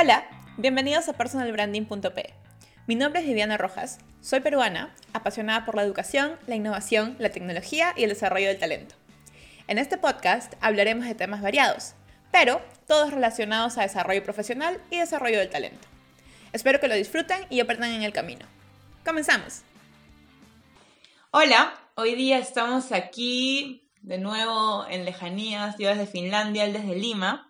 Hola, bienvenidos a personalbranding.p. Mi nombre es Viviana Rojas, soy peruana, apasionada por la educación, la innovación, la tecnología y el desarrollo del talento. En este podcast hablaremos de temas variados, pero todos relacionados a desarrollo profesional y desarrollo del talento. Espero que lo disfruten y aprendan en el camino. ¡Comenzamos! Hola, hoy día estamos aquí de nuevo en lejanías, yo desde Finlandia, él desde Lima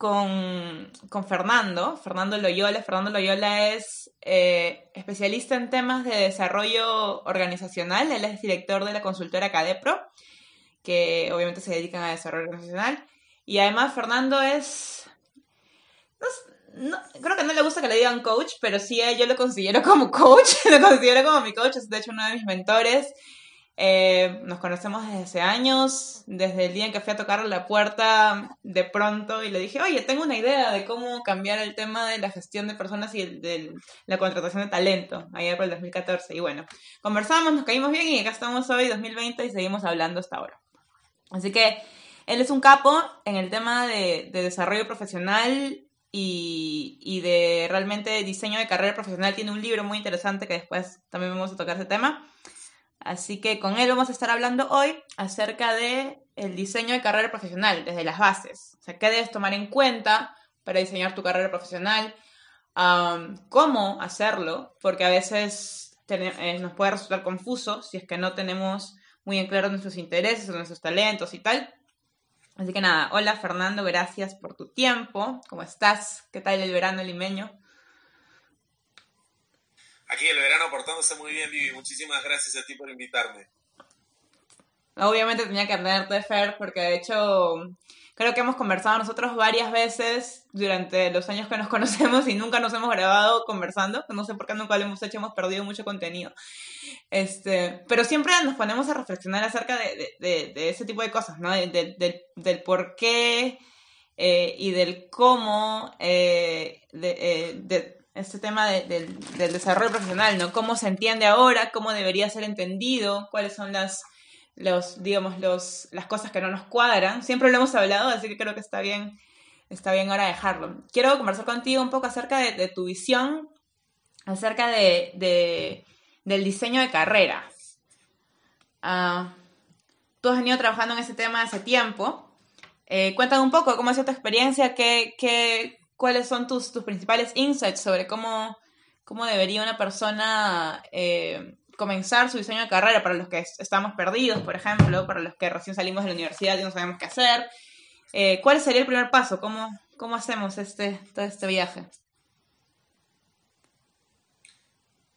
con, Fernando, Fernando Loyola. Fernando Loyola es eh, especialista en temas de desarrollo organizacional, él es director de la consultora Cadepro, que obviamente se dedican a desarrollo organizacional. Y además Fernando es... creo que no le gusta que le digan coach, pero sí yo lo considero como coach, lo considero como mi coach, es de hecho uno de mis mentores. Eh, nos conocemos desde hace años, desde el día en que fui a tocar la puerta de pronto y le dije, oye, tengo una idea de cómo cambiar el tema de la gestión de personas y de la contratación de talento, ayer por el 2014. Y bueno, conversamos, nos caímos bien y acá estamos hoy, 2020, y seguimos hablando hasta ahora. Así que él es un capo en el tema de, desarrollo profesional y, y, de realmente diseño de carrera profesional. Tiene un libro muy interesante que después también vamos a tocar ese tema. Así que con él vamos a estar hablando hoy acerca de el diseño de carrera profesional desde las bases. O sea, qué debes tomar en cuenta para diseñar tu carrera profesional, cómo hacerlo, porque a veces eh, nos puede resultar confuso si es que no tenemos muy en claro nuestros intereses o nuestros talentos y tal. Así que nada, hola Fernando, gracias por tu tiempo. ¿Cómo estás? ¿Qué tal el verano limeño? Aquí el verano portándose muy bien, Vivi. Muchísimas gracias a ti por invitarme. Obviamente tenía que atenderte, Fer, porque de hecho creo que hemos conversado nosotros varias veces durante los años que nos conocemos y nunca nos hemos grabado conversando. No sé por qué nunca lo hemos hecho, hemos perdido mucho contenido. Este, pero siempre nos ponemos a reflexionar acerca de, ese tipo de cosas, ¿no? del por qué eh, y del cómo eh, eh, de, este tema del desarrollo profesional, ¿no? Cómo se entiende ahora, cómo debería ser entendido, cuáles son las, los, digamos, los, las cosas que no nos cuadran. Siempre lo hemos hablado, así que creo que está bien, está bien ahora dejarlo. Quiero conversar contigo un poco acerca de, tu visión, acerca de, del diseño de carrera. Ah, tú has venido trabajando en ese tema hace tiempo. Eh, cuéntame un poco cómo ha sido tu experiencia, qué, qué, cuáles son tus, tus principales insights sobre cómo, cómo debería una persona eh, comenzar su diseño de carrera para los que estamos perdidos, por ejemplo, para los que recién salimos de la universidad y no sabemos qué hacer. Eh, ¿Cuál sería el primer paso? ¿Cómo, cómo hacemos este, todo este viaje?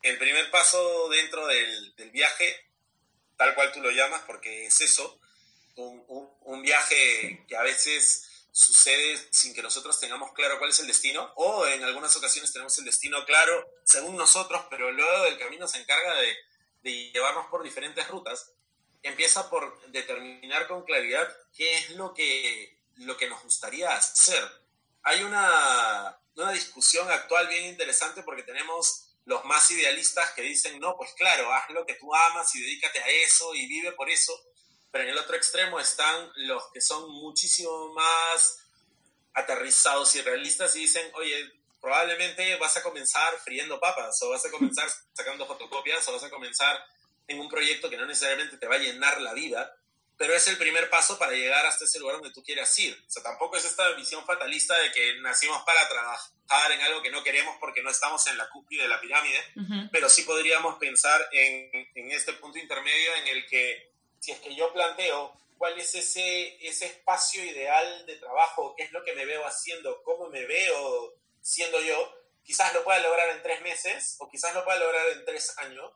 El primer paso dentro del, viaje, tal cual tú lo llamas, porque es eso, un, un viaje que a veces sucede sin que nosotros tengamos claro cuál es el destino, o en algunas ocasiones tenemos el destino claro según nosotros, pero luego del camino se encarga de, llevarnos por diferentes rutas, empieza por determinar con claridad qué es lo que, lo que nos gustaría hacer. Hay una, una discusión actual bien interesante porque tenemos los más idealistas que dicen, no, pues claro, haz lo que tú amas y dedícate a eso y vive por eso pero en el otro extremo están los que son muchísimo más aterrizados y realistas y dicen, oye, probablemente vas a comenzar friendo papas o vas a comenzar sacando fotocopias o vas a comenzar en un proyecto que no necesariamente te va a llenar la vida, pero es el primer paso para llegar hasta ese lugar donde tú quieras ir. O sea, tampoco es esta visión fatalista de que nacimos para trabajar en algo que no queremos porque no estamos en la cúpula de la pirámide, pero sí podríamos pensar en, en este punto intermedio en el que si es que yo planteo cuál es ese, ese espacio ideal de trabajo, qué es lo que me veo haciendo, cómo me veo siendo yo, quizás lo pueda lograr en tres meses, o quizás lo pueda lograr en tres años,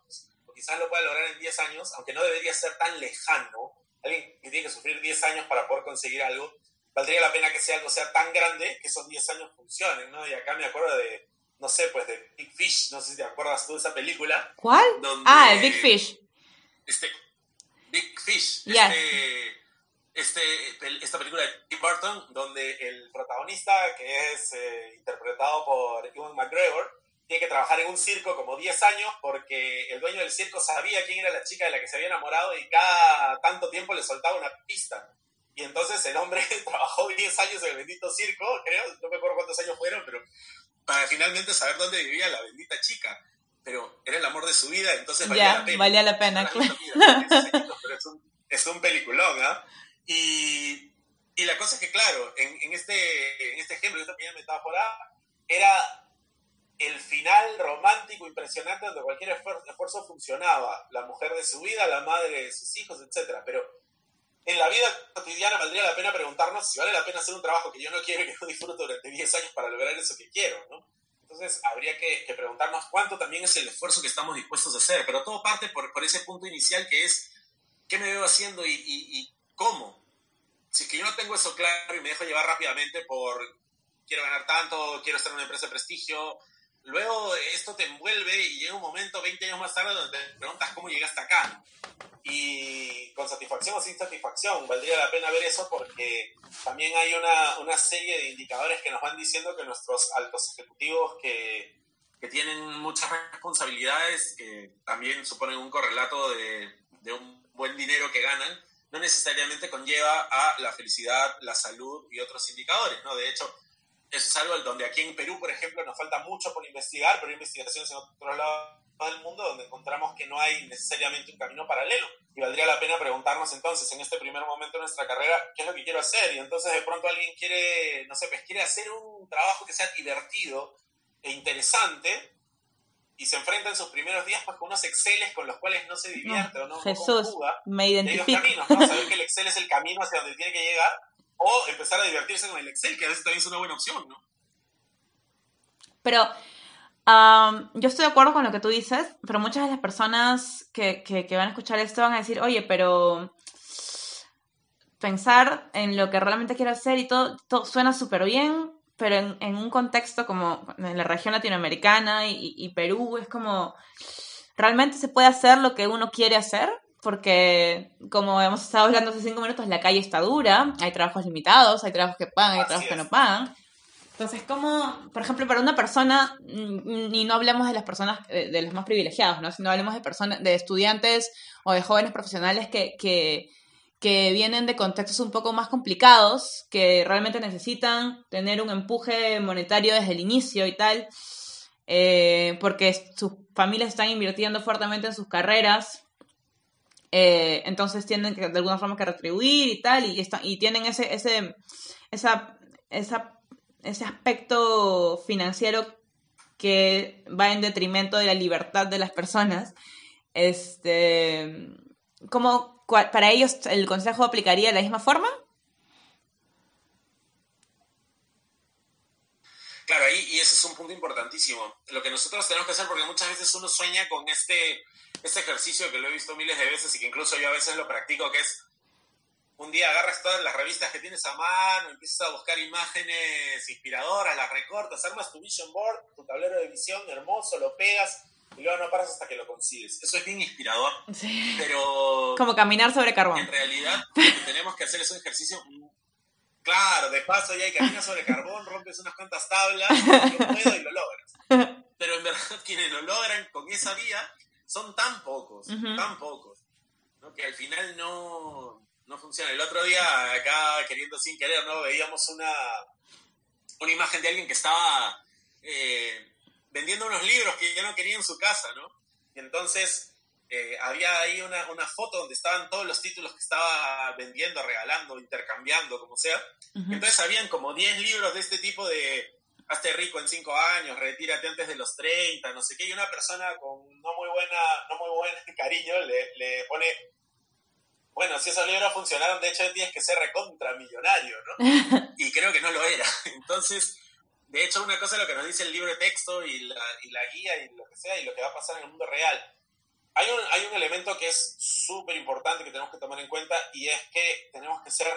o quizás lo pueda lograr en diez años, aunque no debería ser tan lejano. Alguien que tiene que sufrir diez años para poder conseguir algo, valdría la pena que sea algo sea tan grande que esos diez años funcionen, ¿no? Y acá me acuerdo de, no sé, pues de Big Fish, no sé si te acuerdas tú de esa película. ¿Cuál? ah, el Big Fish. Este, Big Fish, este, este esta película de Tim Burton, donde el protagonista, que es eh, interpretado por Ewan McGregor, tiene que trabajar en un circo como 10 años porque el dueño del circo sabía quién era la chica de la que se había enamorado y cada tanto tiempo le soltaba una pista. Y entonces el hombre trabajó 10 años en el bendito circo, creo, no me acuerdo cuántos años fueron, pero para finalmente saber dónde vivía la bendita chica. Pero era el amor de su vida, entonces valía la pena. Valía la pena, claro. Es un, es un peliculón, ¿ah? Y, y, la cosa es que, claro, en, en este, en este ejemplo, esta pequeña metáfora, era el final romántico impresionante donde cualquier esfuerzo, esfuerzo, funcionaba. La mujer de su vida, la madre de sus hijos, etc. Pero en la vida cotidiana valdría la pena preguntarnos si vale la pena hacer un trabajo que yo no quiero y que no disfruto durante 10 años para lograr eso que quiero, ¿no? Entonces habría que, que, preguntarnos cuánto también es el esfuerzo que estamos dispuestos a hacer, pero todo parte por, ese punto inicial que es qué me veo haciendo y, y, y cómo. Si es que yo no tengo eso claro y me dejo llevar rápidamente por quiero ganar tanto, quiero estar en una empresa de prestigio, luego esto te envuelve y llega un momento 20 años más tarde donde te preguntas cómo llegaste acá. Y con satisfacción o sin satisfacción, valdría la pena ver eso porque también hay una, una serie de indicadores que nos van diciendo que nuestros altos ejecutivos que, que tienen muchas responsabilidades, que también suponen un correlato de, de un buen dinero que ganan, no necesariamente conlleva a la felicidad, la salud y otros indicadores, ¿no? De hecho, eso es algo donde aquí en Perú, por ejemplo, nos falta mucho por investigar, pero hay investigaciones en otros lados del mundo donde encontramos que no hay necesariamente un camino paralelo. Y valdría la pena preguntarnos entonces, en este primer momento de nuestra carrera, ¿qué es lo que quiero hacer? Y entonces de pronto alguien quiere, no sé, pues quiere hacer un trabajo que sea divertido e interesante y se enfrenta en sus primeros días pues, con unos Exceles con los cuales no se divierte no, o no, Jesús, no conjuga. me identifico. caminos, ¿no? Saber que el Excel es el camino hacia donde tiene que llegar o empezar a divertirse con el Excel, que a veces también es una buena opción, ¿no? Pero um, yo estoy de acuerdo con lo que tú dices, pero muchas de las personas que, que, que van a escuchar esto van a decir, oye, pero pensar en lo que realmente quiero hacer y todo, todo suena súper bien, pero en, un contexto como en la región latinoamericana y, Perú, es como, ¿realmente se puede hacer lo que uno quiere hacer? Porque como hemos estado hablando hace cinco minutos, la calle está dura, hay trabajos limitados, hay trabajos que pagan, hay Así trabajos es. que no pagan. Entonces, como, por ejemplo, para una persona, y no hablemos de las personas, de, de los más privilegiados, ¿no? sino hablemos de personas, de estudiantes o de jóvenes profesionales que, que, que vienen de contextos un poco más complicados, que realmente necesitan tener un empuje monetario desde el inicio y tal, eh, porque sus familias están invirtiendo fuertemente en sus carreras, eh, entonces tienen que de alguna forma que retribuir y tal, y, está, y tienen ese, ese, esa, esa, ese aspecto financiero que va en detrimento de la libertad de las personas. Este, ¿cómo, ¿Para ellos el consejo aplicaría de la misma forma? Claro, y ese es un punto importantísimo. Lo que nosotros tenemos que hacer, porque muchas veces uno sueña con este, este ejercicio que lo he visto miles de veces y que incluso yo a veces lo practico, que es un día agarras todas las revistas que tienes a mano, empiezas a buscar imágenes inspiradoras, las recortas, armas tu vision board, tu tablero de visión hermoso, lo pegas y luego no paras hasta que lo consigues. Eso es bien inspirador, Sí. pero Como caminar sobre en carbón. realidad lo que tenemos que hacer es un ejercicio Claro, de paso ya hay caminas sobre carbón, rompes unas cuantas tablas, yo puedo y lo logras. Pero en verdad quienes lo logran con esa vía son tan pocos, tan pocos, ¿no? que al final no, no funciona. El otro día, acá queriendo sin querer, ¿no? veíamos una, una imagen de alguien que estaba eh, vendiendo unos libros que ya no quería en su casa, ¿no? Y entonces eh, había ahí una, una foto donde estaban todos los títulos que estaba vendiendo, regalando, intercambiando, como sea. Entonces habían como 10 libros de este tipo de hazte rico en 5 años, retírate antes de los 30, no sé qué, y una persona con no muy buena, no muy buen cariño le, le pone, bueno, si esos libros funcionaron, de hecho tienes que ser recontramillonario, ¿no? y creo que no lo era. Entonces, de hecho, una cosa es lo que nos dice el libro de texto y la, y la guía y lo que sea, y lo que va a pasar en el mundo real. Hay un, hay un elemento que es súper importante que tenemos que tomar en cuenta y es que tenemos que ser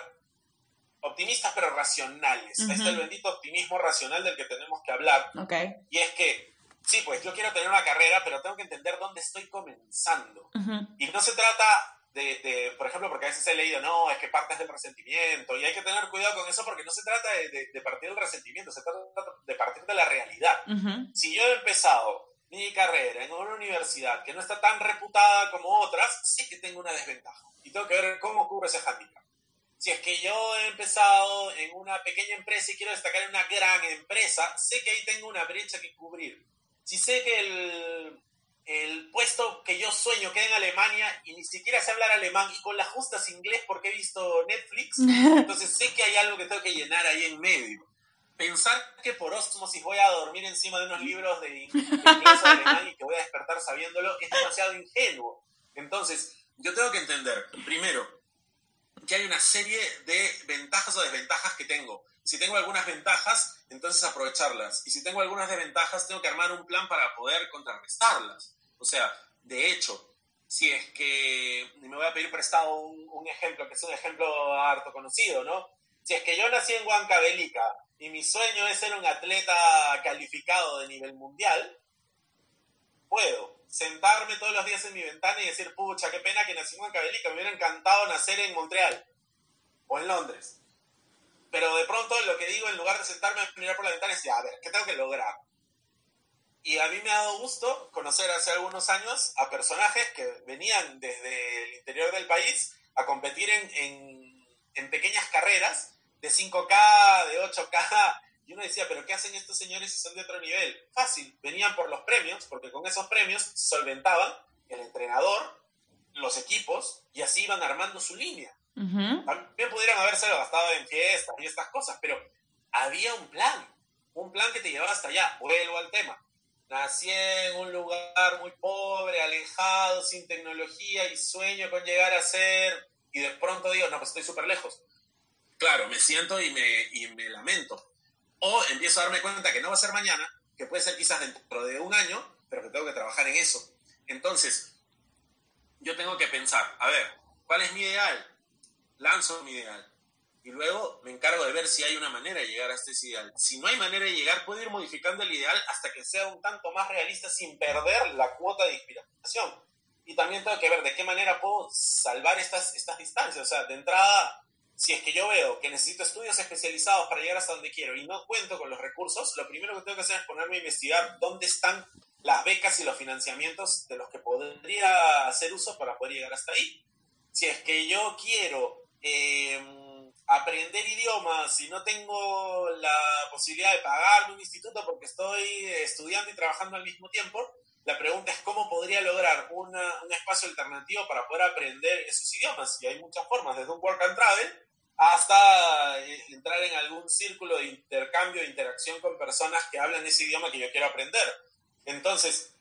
optimistas pero racionales. Ujú. Este es el bendito optimismo racional del que tenemos que hablar. Ok. Y es que, sí, pues yo quiero tener una carrera, pero tengo que entender dónde estoy comenzando. Ujú. Y no se trata de, de, por ejemplo, porque a veces he leído, no, es que partes del resentimiento, y hay que tener cuidado con eso porque no se trata de, de- de partir del resentimiento, se trata de partir de la realidad. Ujú. Si yo he empezado mi carrera en una universidad que no está tan reputada como otras, sí que tengo una desventaja. Y tengo que ver cómo cubro ese handicap. Si es que yo he empezado en una pequeña empresa y quiero destacar en una gran empresa, sé que ahí tengo una brecha que cubrir. Si sé que el, el puesto que yo sueño queda en Alemania y ni siquiera sé hablar alemán y con las justas inglés porque he visto Netflix, entonces sé que hay algo que tengo que llenar ahí en medio. Pensar que por osmosis voy a dormir encima de unos libros de inglés o alemán y que voy a despertar sabiéndolo es demasiado ingenuo. Entonces, yo tengo que entender, serie de ventajas o desventajas que tengo. Si tengo algunas ventajas, entonces aprovecharlas. Y si tengo algunas desventajas, tengo que armar un plan para poder contrarrestarlas. O sea, de hecho, si es que me voy a pedir prestado un, ejemplo, que es un ejemplo harto conocido, ¿no? Si es que yo nací en Huancavelica y mi sueño es ser un atleta calificado de nivel mundial, puedo sentarme todos los días en mi ventana y decir, pucha, qué pena que nací en Huancavelica, me hubiera encantado nacer en Montreal o en Londres. Pero de pronto lo que digo, en lugar de sentarme a mirar por la ventana, es, a ver, ¿qué tengo que lograr? Y a mí me ha dado gusto conocer hace algunos años a personajes que venían desde el interior del país a competir en, en, en pequeñas carreras de 5K, de 8K. Y uno decía, pero ¿qué hacen estos señores si son de otro nivel? Fácil, venían por los premios, porque con esos premios solventaban el entrenador, los equipos, y así iban armando su línea. También pudieran haberse gastado en fiestas y estas cosas, pero había un plan, un plan que te llevaba hasta allá. Vuelvo al tema nací en un lugar muy pobre, alejado, sin tecnología y sueño con llegar a ser, y de pronto digo, no, pues estoy súper lejos. Claro, me siento y me, y me lamento. O empiezo a darme cuenta que no va a ser mañana, que puede ser quizás dentro de un año, pero que tengo que trabajar en eso. Entonces, yo tengo que pensar, a ver, ¿cuál es mi ideal? Lanzo mi ideal y luego me encargo de ver si hay una manera de llegar hasta ese ideal. Si no hay manera de llegar, puedo ir modificando el ideal hasta que sea un tanto más realista sin perder la cuota de inspiración. Y también tengo que ver de qué manera puedo salvar estas, estas distancias. O sea, de entrada, si es que yo veo que necesito estudios especializados para llegar hasta donde quiero y no cuento con los recursos, lo primero que tengo que hacer es ponerme a investigar dónde están las becas y los financiamientos de los que podría hacer uso para poder llegar hasta ahí. Si es que yo quiero... Eh, aprender idiomas si no tengo la posibilidad de pagarme un instituto porque estoy estudiando y trabajando al mismo tiempo, la pregunta es cómo podría lograr un espacio alternativo para poder aprender esos idiomas. Y hay muchas formas, desde un work and travel hasta eh, entrar en algún círculo de intercambio, de interacción con personas que hablan ese idioma que yo quiero aprender. Entonces,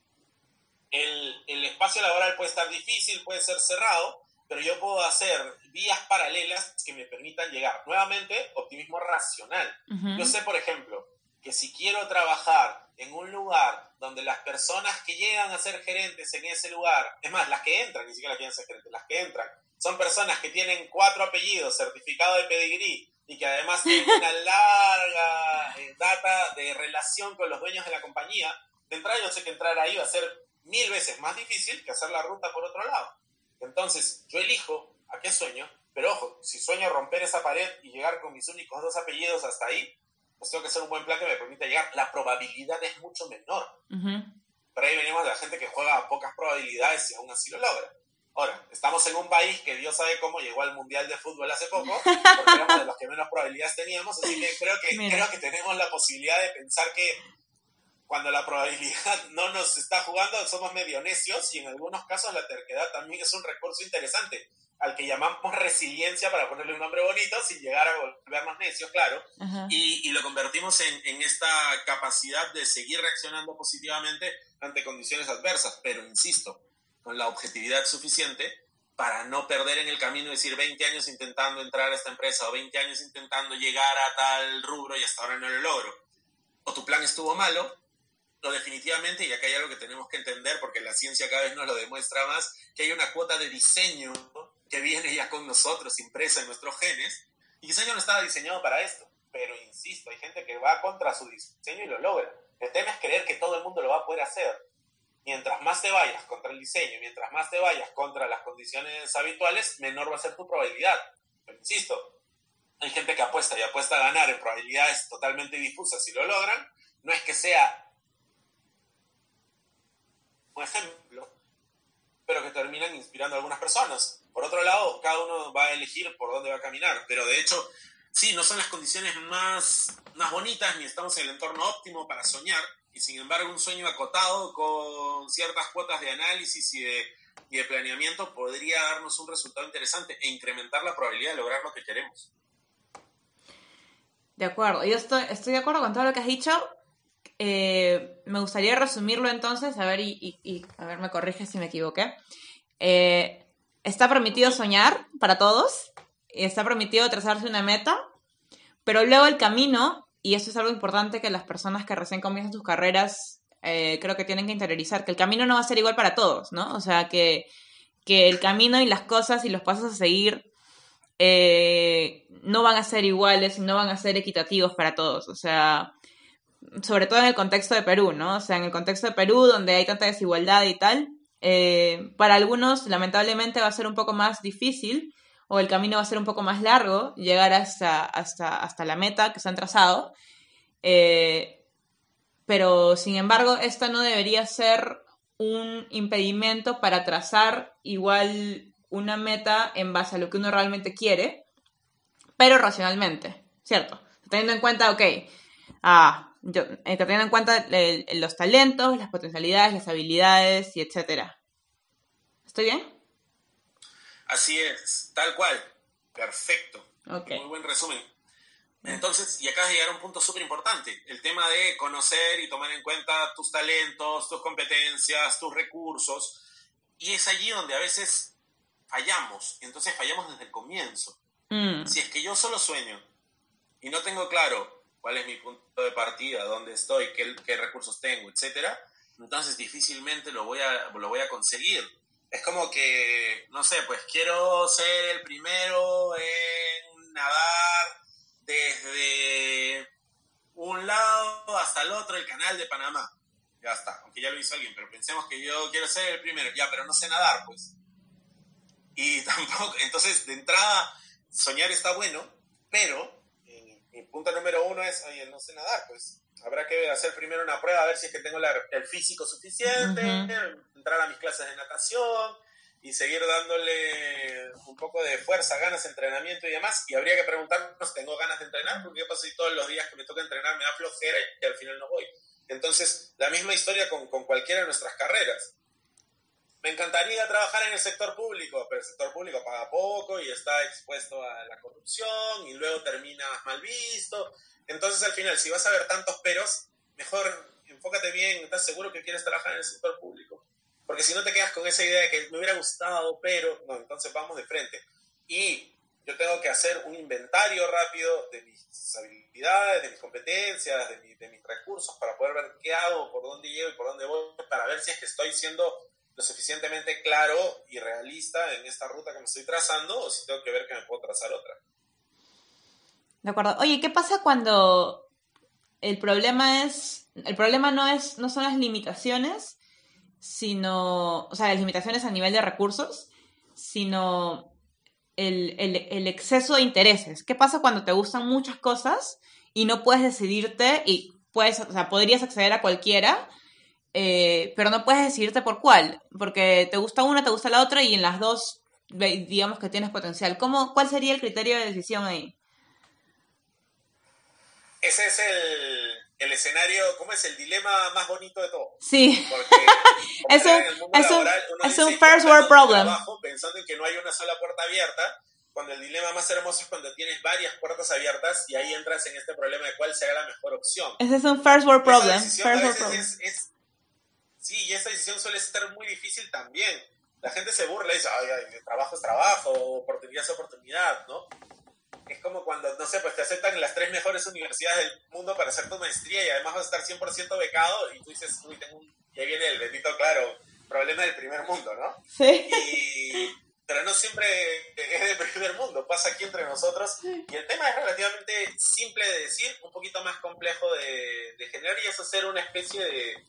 el, el espacio laboral puede estar difícil, puede ser cerrado, pero yo puedo hacer vías paralelas que me permitan llegar. Nuevamente, optimismo racional. Yo sé, por ejemplo, que si quiero trabajar en un lugar donde las personas que llegan a ser gerentes en ese lugar, es más, las que entran, ni siquiera las que llegan a ser gerentes, las que entran, son personas que tienen cuatro apellidos, certificado de pedigrí, y que además tienen una larga eh, data de relación con los dueños de la compañía, de entrada yo sé que entrar ahí va a ser mil veces más difícil que hacer la ruta por otro lado. Entonces, yo elijo a qué sueño, pero ojo, si sueño romper esa pared y llegar con mis únicos dos apellidos hasta ahí, pues tengo que hacer un buen plan que me permita llegar. La probabilidad es mucho menor. Pero ahí venimos de la gente que juega a pocas probabilidades y aún así lo logra. Ahora, estamos en un país que Dios sabe cómo llegó al Mundial de Fútbol hace poco, porque éramos de los que menos probabilidades teníamos, así que creo que, creo que tenemos la posibilidad de pensar que cuando la probabilidad no nos está jugando, somos medio necios y en algunos casos la terquedad también es un recurso interesante, al que llamamos resiliencia para ponerle un nombre bonito sin llegar a volvernos necios, claro, y, lo convertimos en, en, esta capacidad de seguir reaccionando positivamente ante condiciones adversas, pero insisto, con la objetividad suficiente para no perder en el camino, decir 20 años intentando entrar a esta empresa o 20 años intentando llegar a tal rubro y hasta ahora no lo logro. O tu plan estuvo malo, no, definitivamente, y acá hay algo que tenemos que entender, porque la ciencia cada vez nos lo demuestra más, que hay una cuota de diseño que viene ya con nosotros, impresa en nuestros genes, y el diseño no estaba diseñado para esto. Pero insisto, hay gente que va contra su diseño y lo logra. El tema es creer que todo el mundo lo va a poder hacer. Mientras más te vayas contra el diseño, mientras más te vayas contra las condiciones habituales, menor va a ser tu probabilidad. Pero insisto, hay gente que apuesta y apuesta a ganar en probabilidades totalmente difusas si lo logran. No es que sea ejemplo, pero que terminan inspirando a algunas personas. Por otro lado, cada uno va a elegir por dónde va a caminar, pero de hecho, sí, no son las condiciones más, más bonitas ni estamos en el entorno óptimo para soñar, y sin embargo un sueño acotado con ciertas cuotas de análisis y de, y de planeamiento podría darnos un resultado interesante e incrementar la probabilidad de lograr lo que queremos. De acuerdo, yo estoy, estoy de acuerdo con todo lo que has dicho. Eh, me gustaría resumirlo entonces, a ver, y, a ver, me corrige si me equivoqué. Eh, está permitido soñar para todos, está permitido trazarse una meta, pero luego el camino, y eso es algo importante que las personas que recién comienzan sus carreras eh, creo que tienen que interiorizar, que el camino no va a ser igual para todos, ¿no? O sea, que, que el camino y las cosas y los pasos a seguir no van a ser iguales no van a ser equitativos para todos. O sea, sobre todo en el contexto de Perú, ¿no? O sea, en el contexto de Perú, donde hay tanta desigualdad y tal, eh, para algunos, lamentablemente, va a ser un poco más difícil o el camino va a ser un poco más largo llegar hasta, hasta, hasta la meta que se han trazado. Eh, pero, sin embargo, esto no debería ser un impedimento para trazar igual una meta en base a lo que uno realmente quiere, pero racionalmente, ¿cierto? Teniendo en cuenta, ok, ah, eh, teniendo en cuenta los talentos, las potencialidades, las habilidades y etcétera. ¿Estoy bien? Así es, tal cual. Perfecto. Muy buen resumen. Entonces, y acá llegar a un punto súper importante, el tema de conocer y tomar en cuenta tus talentos, tus competencias, tus recursos. Y es allí donde a veces fallamos, entonces fallamos desde el comienzo. Mm. Si es que yo solo sueño y no tengo claro cuál es mi punto de partida, dónde estoy, qué, qué recursos tengo, etcétera, entonces difícilmente lo voy, a, lo voy a conseguir. Es como que, no sé, pues quiero ser el primero en nadar desde un lado hasta el otro el canal de Panamá. Ya está, aunque ya lo hizo alguien, pero pensemos que yo quiero ser el primero, ya, pero no sé nadar, pues. Y tampoco, entonces de entrada, soñar está bueno, pero mi punto número uno es, oye, no sé nadar, pues habrá que hacer primero una prueba a ver si es que tengo el físico suficiente, entrar a mis clases de natación y seguir dándole un poco de fuerza, ganas, entrenamiento y demás. Y habría que preguntarnos, ¿tengo ganas de entrenar? Porque qué pasa si todos los días que me toca entrenar me da flojera y al final no voy. Entonces, la misma historia con, con cualquiera de nuestras carreras. Me encantaría trabajar en el sector público, pero el sector público paga poco y está expuesto a la corrupción y luego termina mal visto. Entonces al final, si vas a ver tantos peros, mejor enfócate bien, estás seguro que quieres trabajar en el sector público. Porque si no te quedas con esa idea de que me hubiera gustado, pero no, entonces vamos de frente. Y yo tengo que hacer un inventario rápido de mis habilidades, de mis competencias, de, de mis recursos para poder ver qué hago, por dónde llego y por dónde voy, para ver si es que estoy siendo lo suficientemente claro y realista en esta ruta que me estoy trazando o si tengo que ver que me puedo trazar otra. De acuerdo. Oye, ¿qué pasa cuando el problema es, el problema no es, no son las limitaciones, sino, o sea, las limitaciones a nivel de recursos, sino el, el exceso de intereses. ¿Qué pasa cuando te gustan muchas cosas y no puedes decidirte y puedes, o sea, podrías acceder a cualquiera, eh, pero no puedes decidirte por cuál, porque te gusta una, te gusta la otra y en las dos digamos que tienes potencial. ¿Cómo, ¿Cuál sería el criterio de decisión ahí? Ese es el, el escenario, ¿cómo es? El dilema más bonito de todo. Sí. Porque es un, es un, es un first world problem. pensando en que no hay una sola puerta abierta, cuando el dilema más hermoso es cuando tienes varias puertas abiertas y ahí entras en este problema de cuál será la mejor opción. Ese es un first world problem. First world problem. es, Sí, y esa decisión suele ser muy difícil también. La gente se burla y dice, ay, trabajo es trabajo, oportunidad es oportunidad, ¿no? Es como cuando, no sé, pues te aceptan en las tres mejores universidades del mundo para hacer tu maestría y además vas a estar 100% becado y tú dices, uy, tengo un... Y ahí viene el bendito, claro, problema del primer mundo, ¿no? Sí. Y... Pero no siempre es del primer mundo, pasa aquí entre nosotros. Y el tema es relativamente simple de decir, un poquito más complejo de, de generar y es hacer una especie de,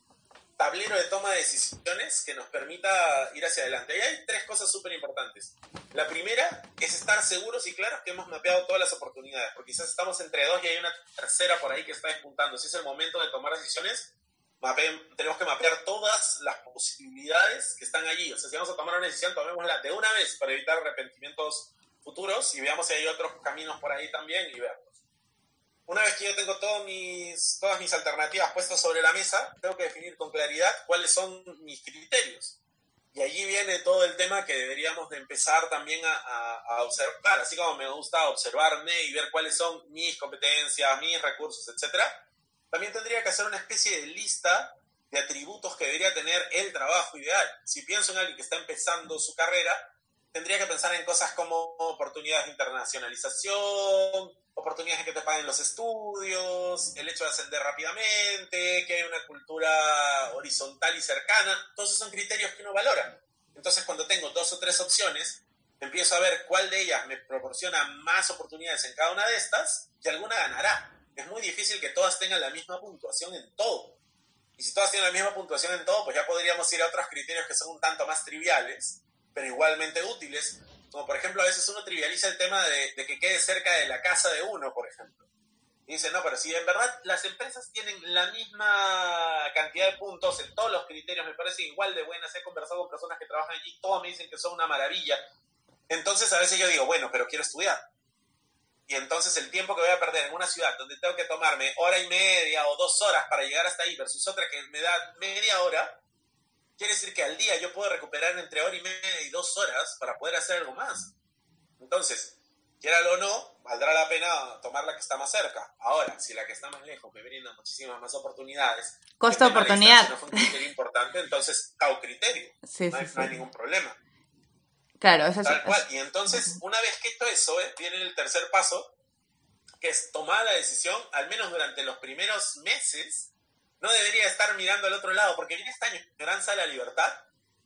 tablero de toma de decisiones que nos permita ir hacia adelante. Y hay tres cosas súper importantes. La primera es estar seguros y claros que hemos mapeado todas las oportunidades, porque quizás estamos entre dos y hay una tercera por ahí que está despuntando. Si es el momento de tomar decisiones, tenemos que mapear todas las posibilidades que están allí. O sea, si vamos a tomar una decisión, tomémosla de una vez para evitar arrepentimientos futuros y veamos si hay otros caminos por ahí también y verlos. Una vez que yo tengo todos mis, todas mis alternativas puestas sobre la mesa, tengo que definir con claridad cuáles son mis criterios. Y allí viene todo el tema que deberíamos de empezar también a, a, observar, así como me gusta observarme y ver cuáles son mis competencias, mis recursos, etc. También tendría que hacer una especie de lista de atributos que debería tener el trabajo ideal. Si pienso en alguien que está empezando su carrera, tendría que pensar en cosas como oportunidades de internacionalización, oportunidades de que te paguen los estudios, el hecho de ascender rápidamente, que hay una cultura horizontal y cercana. Todos esos son criterios que uno valora. Entonces, cuando tengo dos o tres opciones, empiezo a ver cuál de ellas me proporciona más oportunidades en cada una de estas y alguna ganará. Es muy difícil que todas tengan la misma puntuación en todo. Y si todas tienen la misma puntuación en todo, pues ya podríamos ir a otros criterios que son un tanto más triviales, pero igualmente útiles, como por ejemplo, a veces uno trivializa el tema de, que quede cerca de la casa de uno, por ejemplo. Y dice, no, pero si en verdad las empresas tienen la misma cantidad de puntos en todos los criterios, me parecen igual de buenas. He conversado con personas que trabajan allí, todos me dicen que son una maravilla. Entonces a veces yo digo, bueno, pero quiero estudiar. Y entonces el tiempo que voy a perder en una ciudad donde tengo que tomarme hora y media o dos horas para llegar hasta ahí versus otra que me da media hora, Quiere decir que al día yo puedo recuperar entre hora y media y dos horas para poder hacer algo más. Entonces, quiéralo o no, valdrá la pena tomar la que está más cerca. Ahora, si la que está más lejos me brinda muchísimas más oportunidades. Costo oportunidad. No fue un criterio importante, entonces cao criterio. Sí, no, hay, sí, no hay ningún problema. Claro, eso Tal cual. Y entonces, una vez que esto eso, ¿eh? viene el tercer paso, que es tomar la decisión, al menos durante los primeros meses, no debería estar mirando al otro lado, porque viene esta añoranza de la libertad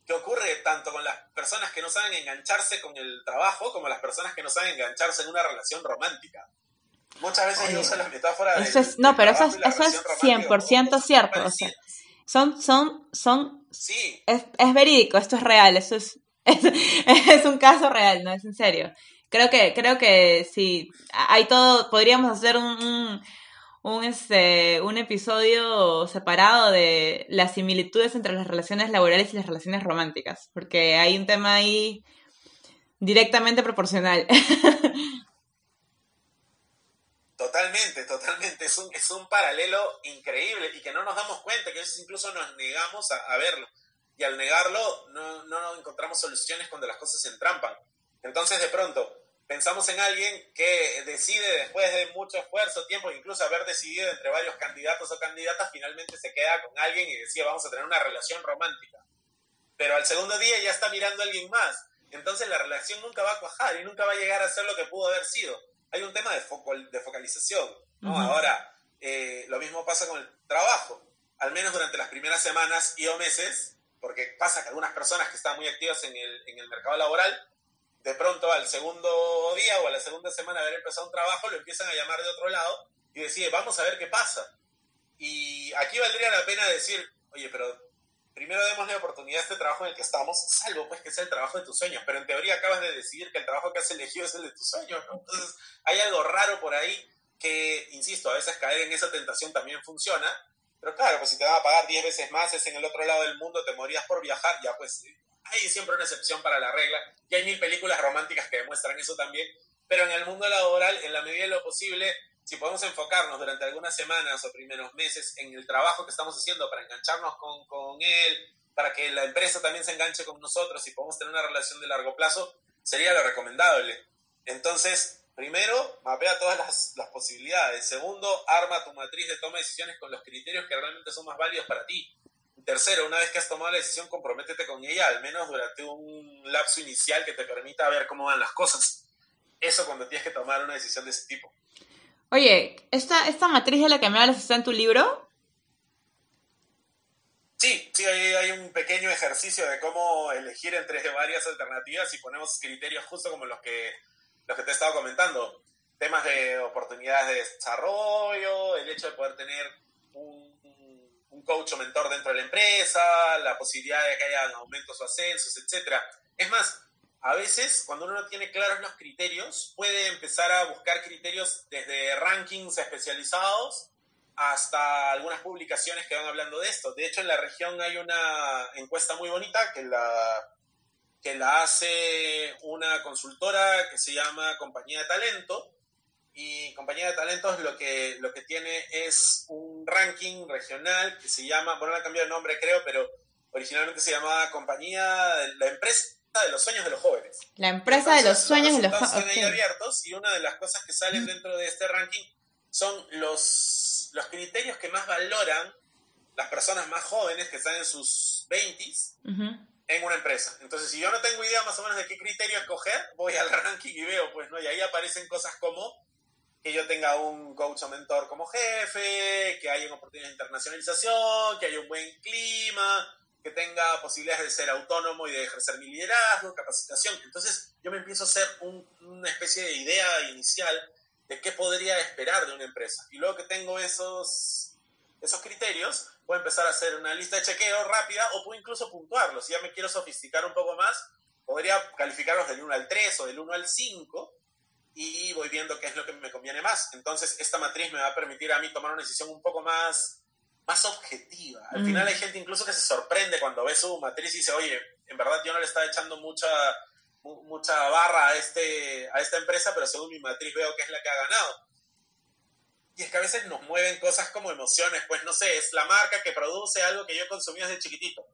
que ocurre tanto con las personas que no saben engancharse con el trabajo como las personas que no saben engancharse en una relación romántica. Muchas veces yo uso la metáfora eso es, No, pero eso es, eso es 100% cierto. O sea, son, son, son... Sí. Es, es, verídico, esto es real, eso es, es, es un caso real, no es en serio. Creo que, creo que sí, hay todo, podríamos hacer un, un un, este, un episodio separado de las similitudes entre las relaciones laborales y las relaciones románticas, porque hay un tema ahí directamente proporcional. Totalmente, totalmente. Es un, es un paralelo increíble y que no nos damos cuenta, que a veces incluso nos negamos a, a verlo. Y al negarlo no, no encontramos soluciones cuando las cosas se entrampan. Entonces, de pronto, pensamos en alguien que decide después de mucho esfuerzo, tiempo, incluso haber decidido entre varios candidatos o candidatas, finalmente se queda con alguien y decía vamos a tener una relación romántica. Pero al segundo día ya está mirando a alguien más. Entonces la relación nunca va a cuajar y nunca va a llegar a ser lo que pudo haber sido. Hay un tema de, de focalización. ¿no? Ahora, eh, lo mismo pasa con el trabajo. Al menos durante las primeras semanas y o meses, porque pasa que algunas personas que están muy activas en el, en el mercado laboral de pronto al segundo día o a la segunda semana de haber empezado un trabajo, lo empiezan a llamar de otro lado y decide, vamos a ver qué pasa. Y aquí valdría la pena decir, oye, pero primero demos la oportunidad a este trabajo en el que estamos, salvo pues que sea el trabajo de tus sueños, pero en teoría acabas de decidir que el trabajo que has elegido es el de tus sueños, ¿no? Entonces hay algo raro por ahí que, insisto, a veces caer en esa tentación también funciona, pero claro, pues si te van a pagar 10 veces más, es en el otro lado del mundo, te morías por viajar, ya pues hay siempre una excepción para la regla, y hay mil películas románticas que demuestran eso también, pero en el mundo laboral, en la medida de lo posible, si podemos enfocarnos durante algunas semanas o primeros meses en el trabajo que estamos haciendo para engancharnos con, con él, para que la empresa también se enganche con nosotros y podamos tener una relación de largo plazo, sería lo recomendable. Entonces, primero, mapea todas las, las, posibilidades. Segundo, arma tu matriz de toma de decisiones con los criterios que realmente son más válidos para ti. Tercero, una vez que has tomado la decisión, comprométete con ella, al menos durante un lapso inicial que te permita ver cómo van las cosas. Eso cuando tienes que tomar una decisión de ese tipo. Oye, ¿esta, esta matriz de la que me hablas está en tu libro? Sí, sí, hay, hay, un pequeño ejercicio de cómo elegir entre varias alternativas y ponemos criterios justo como los que, los que te he estado comentando. Temas de oportunidades de desarrollo, el hecho de poder tener un un coach o mentor dentro de la empresa, la posibilidad de que haya aumentos o ascensos, etc. Es más, a veces cuando uno no tiene claros los criterios, puede empezar a buscar criterios desde rankings especializados hasta algunas publicaciones que van hablando de esto. De hecho, en la región hay una encuesta muy bonita que la, que la hace una consultora que se llama Compañía de Talento. Y Compañía de Talentos lo que, lo que tiene es un ranking regional que se llama, bueno, no ha cambiado de nombre creo, pero originalmente se llamaba Compañía, la empresa de los sueños de los jóvenes. La empresa de los sueños de los jóvenes. abiertos y una de las cosas que salen dentro de este ranking son los, los criterios que más valoran las personas más jóvenes que están en sus 20s en una empresa. Entonces, si yo no tengo idea más o menos de qué criterio escoger, voy al ranking y veo, pues, ¿no? Y ahí aparecen cosas como que yo tenga un coach o mentor como jefe, que haya una oportunidad de internacionalización, que haya un buen clima, que tenga posibilidades de ser autónomo y de ejercer mi liderazgo, capacitación. Entonces yo me empiezo a hacer una especie de idea inicial de qué podría esperar de una empresa. Y luego que tengo esos, esos criterios, puedo empezar a hacer una lista de chequeo rápida o puedo incluso puntuarlos. Si ya me quiero sofisticar un poco más, podría calificarlos del 1 al 3 o del 1 al 5 y voy viendo qué es lo que me conviene más. Entonces esta matriz me va a permitir a mí tomar una decisión un poco más más objetiva. Al mm. final hay gente incluso que se sorprende cuando ve su matriz y dice, oye, en verdad yo no le estaba echando mucha, mucha barra a, este, a esta empresa, pero según mi matriz veo que es la que ha ganado. Y es que a veces nos mueven cosas como emociones, pues no sé, es la marca que produce algo que yo consumí desde chiquitito.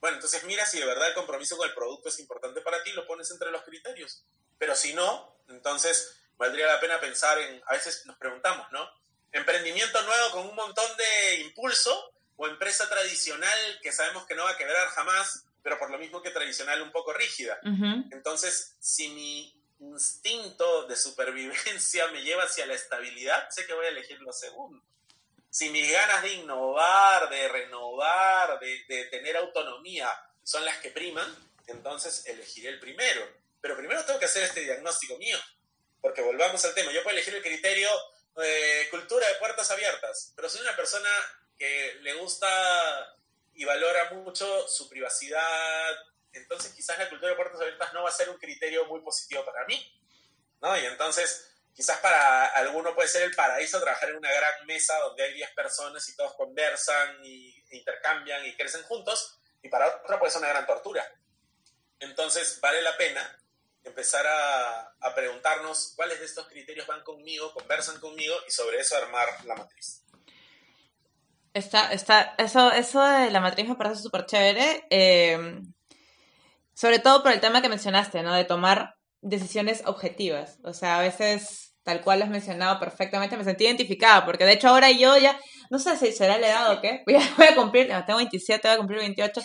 Bueno, entonces mira si de verdad el compromiso con el producto es importante para ti, lo pones entre los criterios. Pero si no, entonces valdría la pena pensar en, a veces nos preguntamos, ¿no? emprendimiento nuevo con un montón de impulso o empresa tradicional que sabemos que no va a quebrar jamás, pero por lo mismo que tradicional un poco rígida. Entonces, si mi instinto de supervivencia me lleva hacia la estabilidad, sé que voy a elegir lo segundo. Si mis ganas de innovar, de renovar, de, de tener autonomía son las que priman, entonces elegiré el primero. Pero primero tengo que hacer este diagnóstico mío, porque volvamos al tema. Yo puedo elegir el criterio cultura de puertas abiertas, pero soy una persona que le gusta y valora mucho su privacidad, entonces quizás la cultura de puertas abiertas no va a ser un criterio muy positivo para mí, ¿no? Y entonces quizás para alguno puede ser el paraíso trabajar en una gran mesa donde hay 10 personas y todos conversan y intercambian y crecen juntos, y para otro puede ser una gran tortura. Entonces vale la pena empezar a, a, preguntarnos cuáles de estos criterios van conmigo, conversan conmigo y sobre eso armar la matriz. Está, está, eso, eso de la matriz me parece súper chévere, eh, sobre todo por el tema que mencionaste, ¿no? De tomar decisiones objetivas. O sea, a veces, tal cual lo has mencionado perfectamente, me sentí identificada, porque de hecho ahora yo ya no sé si será la edad o qué. Voy a, voy a cumplir, tengo 27, voy a cumplir 28.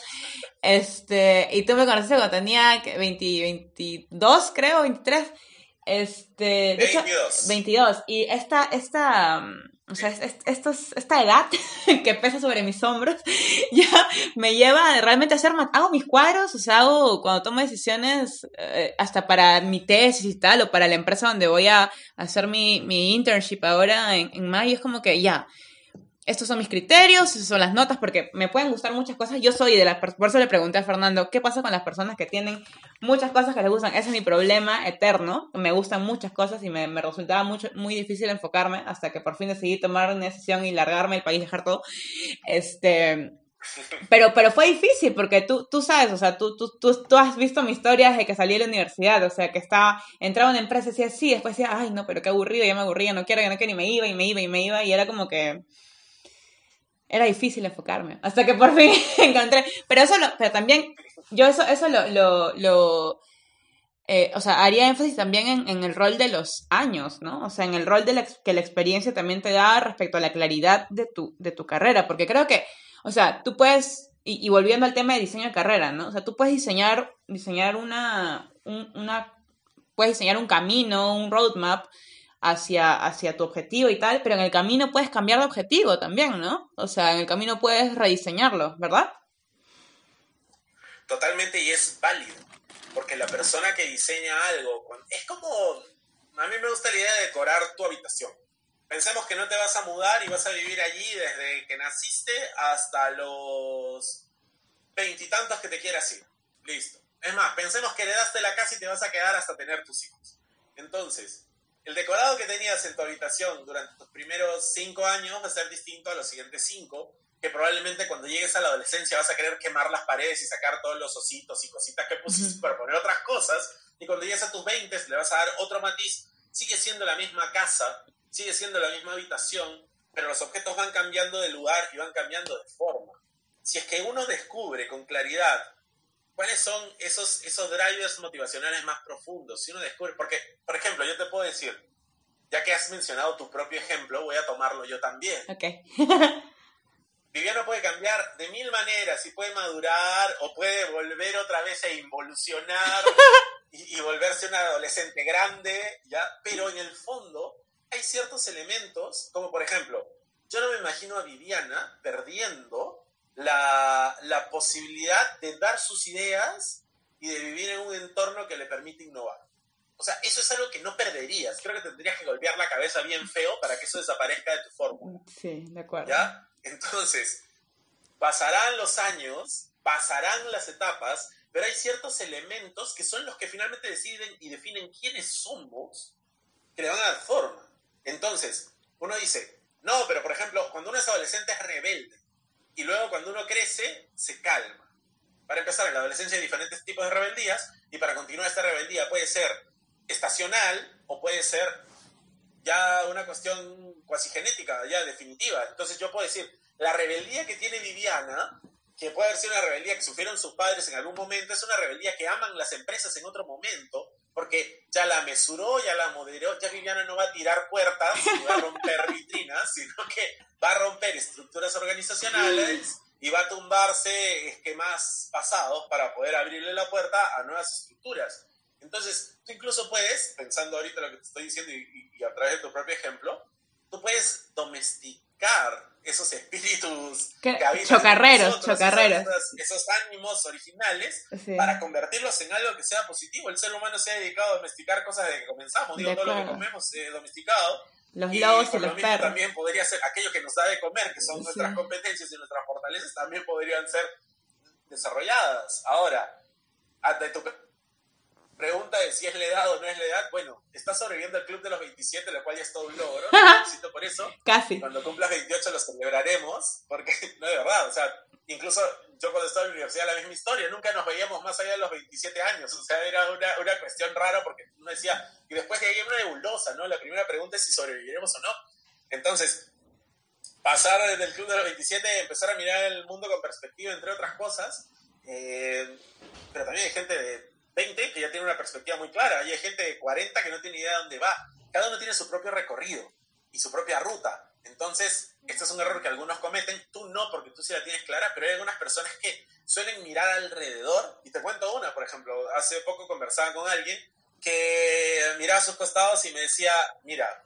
Este, y tú me conociste cuando tenía 20, 22, creo, 23. Este, de 22. Hecho, 22. Y esta, esta, mm, o sea, esta edad que pesa sobre mis hombros ya me lleva realmente a hacer, hago mis cuadros, o sea, hago cuando tomo decisiones, eh, hasta para mi tesis y tal, o para la empresa donde voy a hacer mi, mi internship ahora en, en mayo, es como que ya, estos son mis criterios, esas son las notas, porque me pueden gustar muchas cosas. Yo soy de las por eso le pregunté a Fernando, ¿qué pasa con las personas que tienen muchas cosas que les gustan? Ese es mi problema eterno. Me gustan muchas cosas y me, me resultaba mucho, muy difícil enfocarme hasta que por fin decidí tomar una decisión y largarme el país, dejar todo. Este, pero, pero fue difícil porque tú, tú sabes, o sea, tú, tú, tú, tú has visto mi historia desde que salí de la universidad, o sea, que estaba, entraba en una empresa y decía sí, después decía, ay, no, pero qué aburrido, ya me aburría, no quiero, ya no quiero, y me iba, y me iba, y me iba, y era como que era difícil enfocarme, hasta que por fin encontré, pero eso lo, pero también, yo eso, eso lo, lo, lo eh, o sea, haría énfasis también en, en, el rol de los años, ¿no? O sea, en el rol de la, que la experiencia también te da respecto a la claridad de tu, de tu carrera, porque creo que, o sea, tú puedes, y, volviendo al tema de diseño de carrera, ¿no? O sea, tú puedes diseñar, diseñar una, un, una, puedes diseñar un camino, un roadmap, hacia, hacia tu objetivo y tal, pero en el camino puedes cambiar de objetivo también, ¿no? O sea, en el camino puedes rediseñarlo, ¿verdad? Totalmente y es válido, porque la persona que diseña algo, es como, a mí me gusta la idea de decorar tu habitación. Pensemos que no te vas a mudar y vas a vivir allí desde que naciste hasta los veintitantos que te quieras ir. Listo. Es más, pensemos que heredaste la casa y te vas a quedar hasta tener tus hijos. Entonces, el decorado que tenías en tu habitación durante tus primeros cinco años va a ser distinto a los siguientes cinco, que probablemente cuando llegues a la adolescencia vas a querer quemar las paredes y sacar todos los ositos y cositas que pusiste para poner otras cosas, y cuando llegues a tus 20 le vas a dar otro matiz. Sigue siendo la misma casa, sigue siendo la misma habitación, pero los objetos van cambiando de lugar y van cambiando de forma. Si es que uno descubre con claridad cuáles son esos, esos drivers motivacionales más profundos, si uno descubre, porque, por ejemplo, yo te puedo decir, ya que has mencionado tu propio ejemplo, voy a tomarlo yo también. Ok. Viviana puede cambiar de mil maneras y puede madurar o puede volver otra vez a involucionar y, y, volverse una adolescente grande, ¿ya? Pero en el fondo hay ciertos elementos, como por ejemplo, yo no me imagino a Viviana perdiendo la, la posibilidad de dar sus ideas y de vivir en un entorno que le permite innovar. O sea, eso es algo que no perderías. Creo que tendrías que golpear la cabeza bien feo para que eso desaparezca de tu fórmula. Sí, de acuerdo. ¿Ya? Entonces, pasarán los años, pasarán las etapas, pero hay ciertos elementos que son los que finalmente deciden y definen quiénes somos, que le van a dar forma. Entonces, uno dice, no, pero por ejemplo, cuando uno es adolescente es rebelde, y luego cuando uno crece, se calma. Para empezar, en la adolescencia hay diferentes tipos de rebeldías, y para continuar esta rebeldía puede ser estacional o puede ser ya una cuestión cuasi genética, ya definitiva. Entonces yo puedo decir, la rebeldía que tiene Viviana, que puede haber sido una rebeldía que sufrieron sus padres en algún momento, es una rebeldía que aman las empresas en otro momento, porque ya la mesuró, ya la moderó, ya Viviana no va a tirar puertas, ni va a romper vitrinas, sino que va a romper estructuras organizacionales y va a tumbarse esquemas pasados para poder abrirle la puerta a nuevas estructuras. Entonces, tú incluso puedes, pensando ahorita lo que te estoy diciendo y, y a través de tu propio ejemplo, tú puedes domesticar esos espíritus que chocarreros, nosotros, chocarreros. Esos, esos, ánimos originales sí. para convertirlos en algo que sea positivo. El ser humano se ha dedicado a domesticar cosas desde que comenzamos. Digo, todo lo que comemos eh, domesticado. Los lobos y, y los perros. También podría ser aquello que nos da de comer, que son sí. nuestras competencias y nuestras fortalezas, también podrían ser desarrolladas. Ahora, ante tu pregunta de si es la edad o no es la edad, bueno, estás sobreviviendo al club de los 27, lo cual ya es todo un logro. Felicito por eso. Casi. Cuando cumplas 28 lo celebraremos, porque no de verdad, o sea, incluso yo cuando estaba en la universidad la misma historia, nunca nos veíamos más allá de los 27 años, o sea, era una, una cuestión rara porque uno decía, y después de ahí una nebulosa, ¿no? La primera pregunta es si sobreviviremos o no. Entonces, pasar desde el club de los 27, empezar a mirar el mundo con perspectiva, entre otras cosas, eh, pero también hay gente de 20 que ya tiene una perspectiva muy clara, y hay gente de 40 que no tiene idea de dónde va. Cada uno tiene su propio recorrido y su propia ruta. Entonces, este es un error que algunos cometen, tú no, porque tú sí la tienes clara, pero hay algunas personas que suelen mirar alrededor, y te cuento una, por ejemplo, hace poco conversaba con alguien que miraba a sus costados y me decía, mira,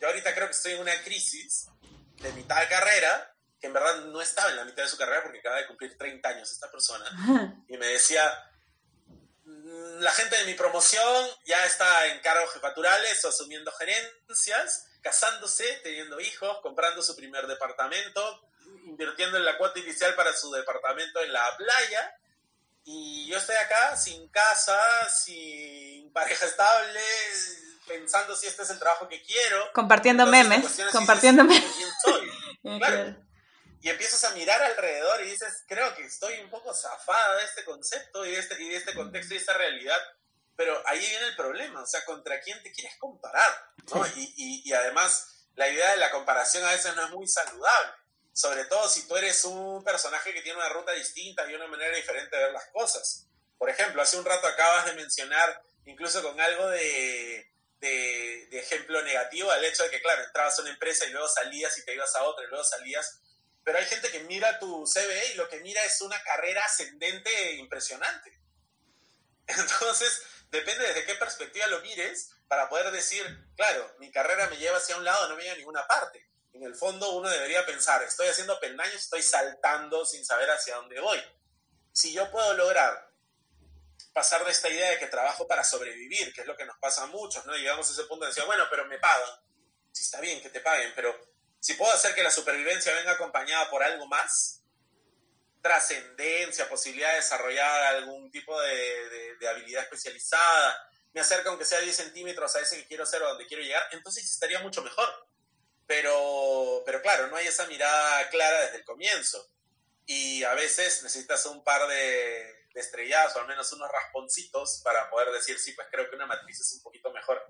yo ahorita creo que estoy en una crisis de mitad de carrera, que en verdad no estaba en la mitad de su carrera porque acaba de cumplir 30 años esta persona, y me decía, la gente de mi promoción ya está en cargos jefaturales o asumiendo gerencias, casándose, teniendo hijos, comprando su primer departamento, invirtiendo en la cuota inicial para su departamento en la playa. Y yo estoy acá sin casa, sin pareja estable, pensando si este es el trabajo que quiero. Compartiendo Entonces, memes. Compartiendo memes. Claro y empiezas a mirar alrededor y dices, creo que estoy un poco zafada de este concepto y de este, y de este contexto y de esta realidad, pero ahí viene el problema, o sea, ¿contra quién te quieres comparar? ¿no? Sí. Y, y, y, además, la idea de la comparación a veces no es muy saludable, sobre todo si tú eres un personaje que tiene una ruta distinta y una manera diferente de ver las cosas. Por ejemplo, hace un rato acabas de mencionar, incluso con algo de, de, de ejemplo negativo, el hecho de que, claro, entrabas a una empresa y luego salías y te ibas a otra y luego salías pero hay gente que mira tu CV y lo que mira es una carrera ascendente impresionante. Entonces, depende desde qué perspectiva lo mires para poder decir, claro, mi carrera me lleva hacia un lado, no me lleva a ninguna parte. En el fondo uno debería pensar, estoy haciendo peldaños, estoy saltando sin saber hacia dónde voy. Si yo puedo lograr pasar de esta idea de que trabajo para sobrevivir, que es lo que nos pasa a muchos, ¿no? Llegamos a ese punto de decir, bueno, pero me pagan. Sí, está bien que te paguen, pero si puedo hacer que la supervivencia venga acompañada por algo más, trascendencia, posibilidad de desarrollar algún tipo de, habilidad especializada, me acerca aunque sea 10 centímetros a ese que quiero ser o donde quiero llegar, entonces estaría mucho mejor. Pero, pero claro, no hay esa mirada clara desde el comienzo. Y a veces necesitas un par de, de o al menos unos rasponcitos para poder decir, sí, pues creo que una matriz es un poquito mejor.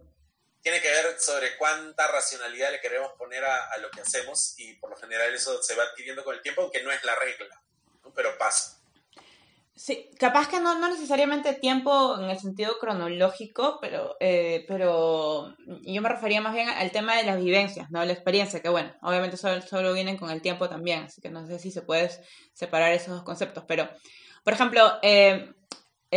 Tiene que ver sobre cuánta racionalidad le queremos poner a, lo que hacemos y por lo general eso se va adquiriendo con el tiempo, aunque no es la regla, pero pasa. Sí, capaz que no, no necesariamente tiempo en el sentido cronológico, pero, eh, pero yo me refería más bien al tema de las vivencias, ¿no? La experiencia, que bueno, obviamente solo, solo vienen con el tiempo también, así que no sé si se puede separar esos dos conceptos, pero, por ejemplo, eh,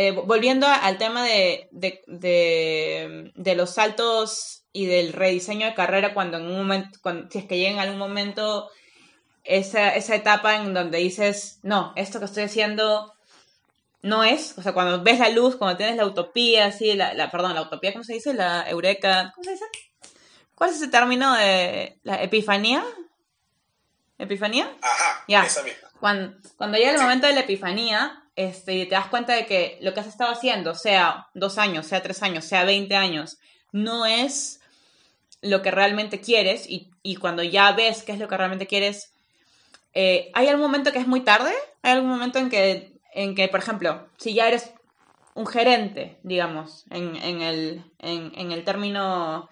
eh, volviendo al tema de, de, de, de, los saltos y del rediseño de carrera, cuando en un momento, cuando, si es que llega en algún momento esa, esa etapa en donde dices, no, esto que estoy haciendo no es, o sea, cuando ves la luz, cuando tienes la utopía, así, la, la, perdón, la utopía, ¿cómo se dice? La eureka, ¿cómo se dice? ¿Cuál es ese término de la epifanía? ¿Epifanía? Ajá, ya. esa misma. Cuando, cuando llega el momento de la epifanía, este, y te das cuenta de que lo que has estado haciendo, sea dos años, sea tres años, sea veinte años, no es lo que realmente quieres, y, y cuando ya ves qué es lo que realmente quieres, eh, ¿hay algún momento que es muy tarde? ¿Hay algún momento en que en que, por ejemplo, si ya eres un gerente, digamos, en, en, el, en, en el término,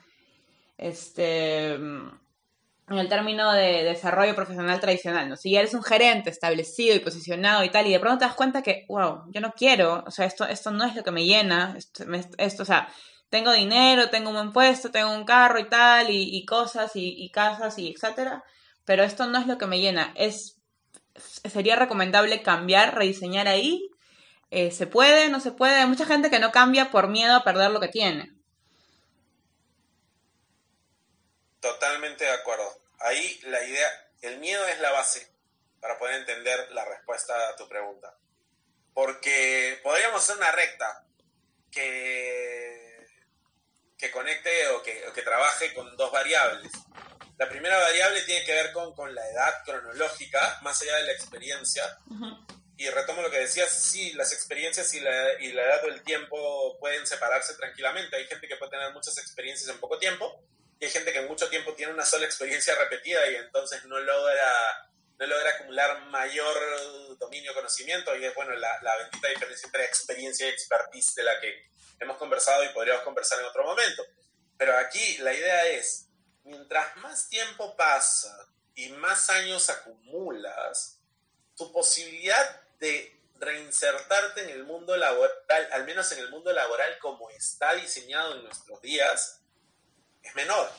este, en el término de desarrollo profesional tradicional, ¿no? Si ya eres un gerente establecido y posicionado y tal, y de pronto te das cuenta que, wow, yo no quiero, o sea, esto, esto no es lo que me llena, esto, o sea, tengo dinero, tengo un buen puesto, tengo un carro y tal, y, y cosas, y, y casas, y etcétera, pero esto no es lo que me llena, es sería recomendable cambiar, rediseñar ahí. Eh, ¿Se puede? ¿No se puede? Hay mucha gente que no cambia por miedo a perder lo que tiene. Totalmente de acuerdo. Ahí la idea, el miedo es la base para poder entender la respuesta a tu pregunta. Porque podríamos hacer una recta que, que conecte o que, o que trabaje con dos variables. La primera variable tiene que ver con, con la edad cronológica, más allá de la experiencia. Uh -huh. Y retomo lo que decías, sí, las experiencias y la, y la edad o el tiempo pueden separarse tranquilamente. Hay gente que puede tener muchas experiencias en poco tiempo y hay gente que mucho tiempo tiene una sola experiencia repetida y entonces no logra, no logra acumular mayor dominio conocimiento y es, bueno, la, la bendita diferencia entre experiencia y expertise de la que hemos conversado y podríamos conversar en otro momento. Pero aquí la idea es, mientras más tiempo pasa y más años acumulas, tu posibilidad de reinsertarte en el mundo laboral, al menos en el mundo laboral como está diseñado en nuestros días, es menor.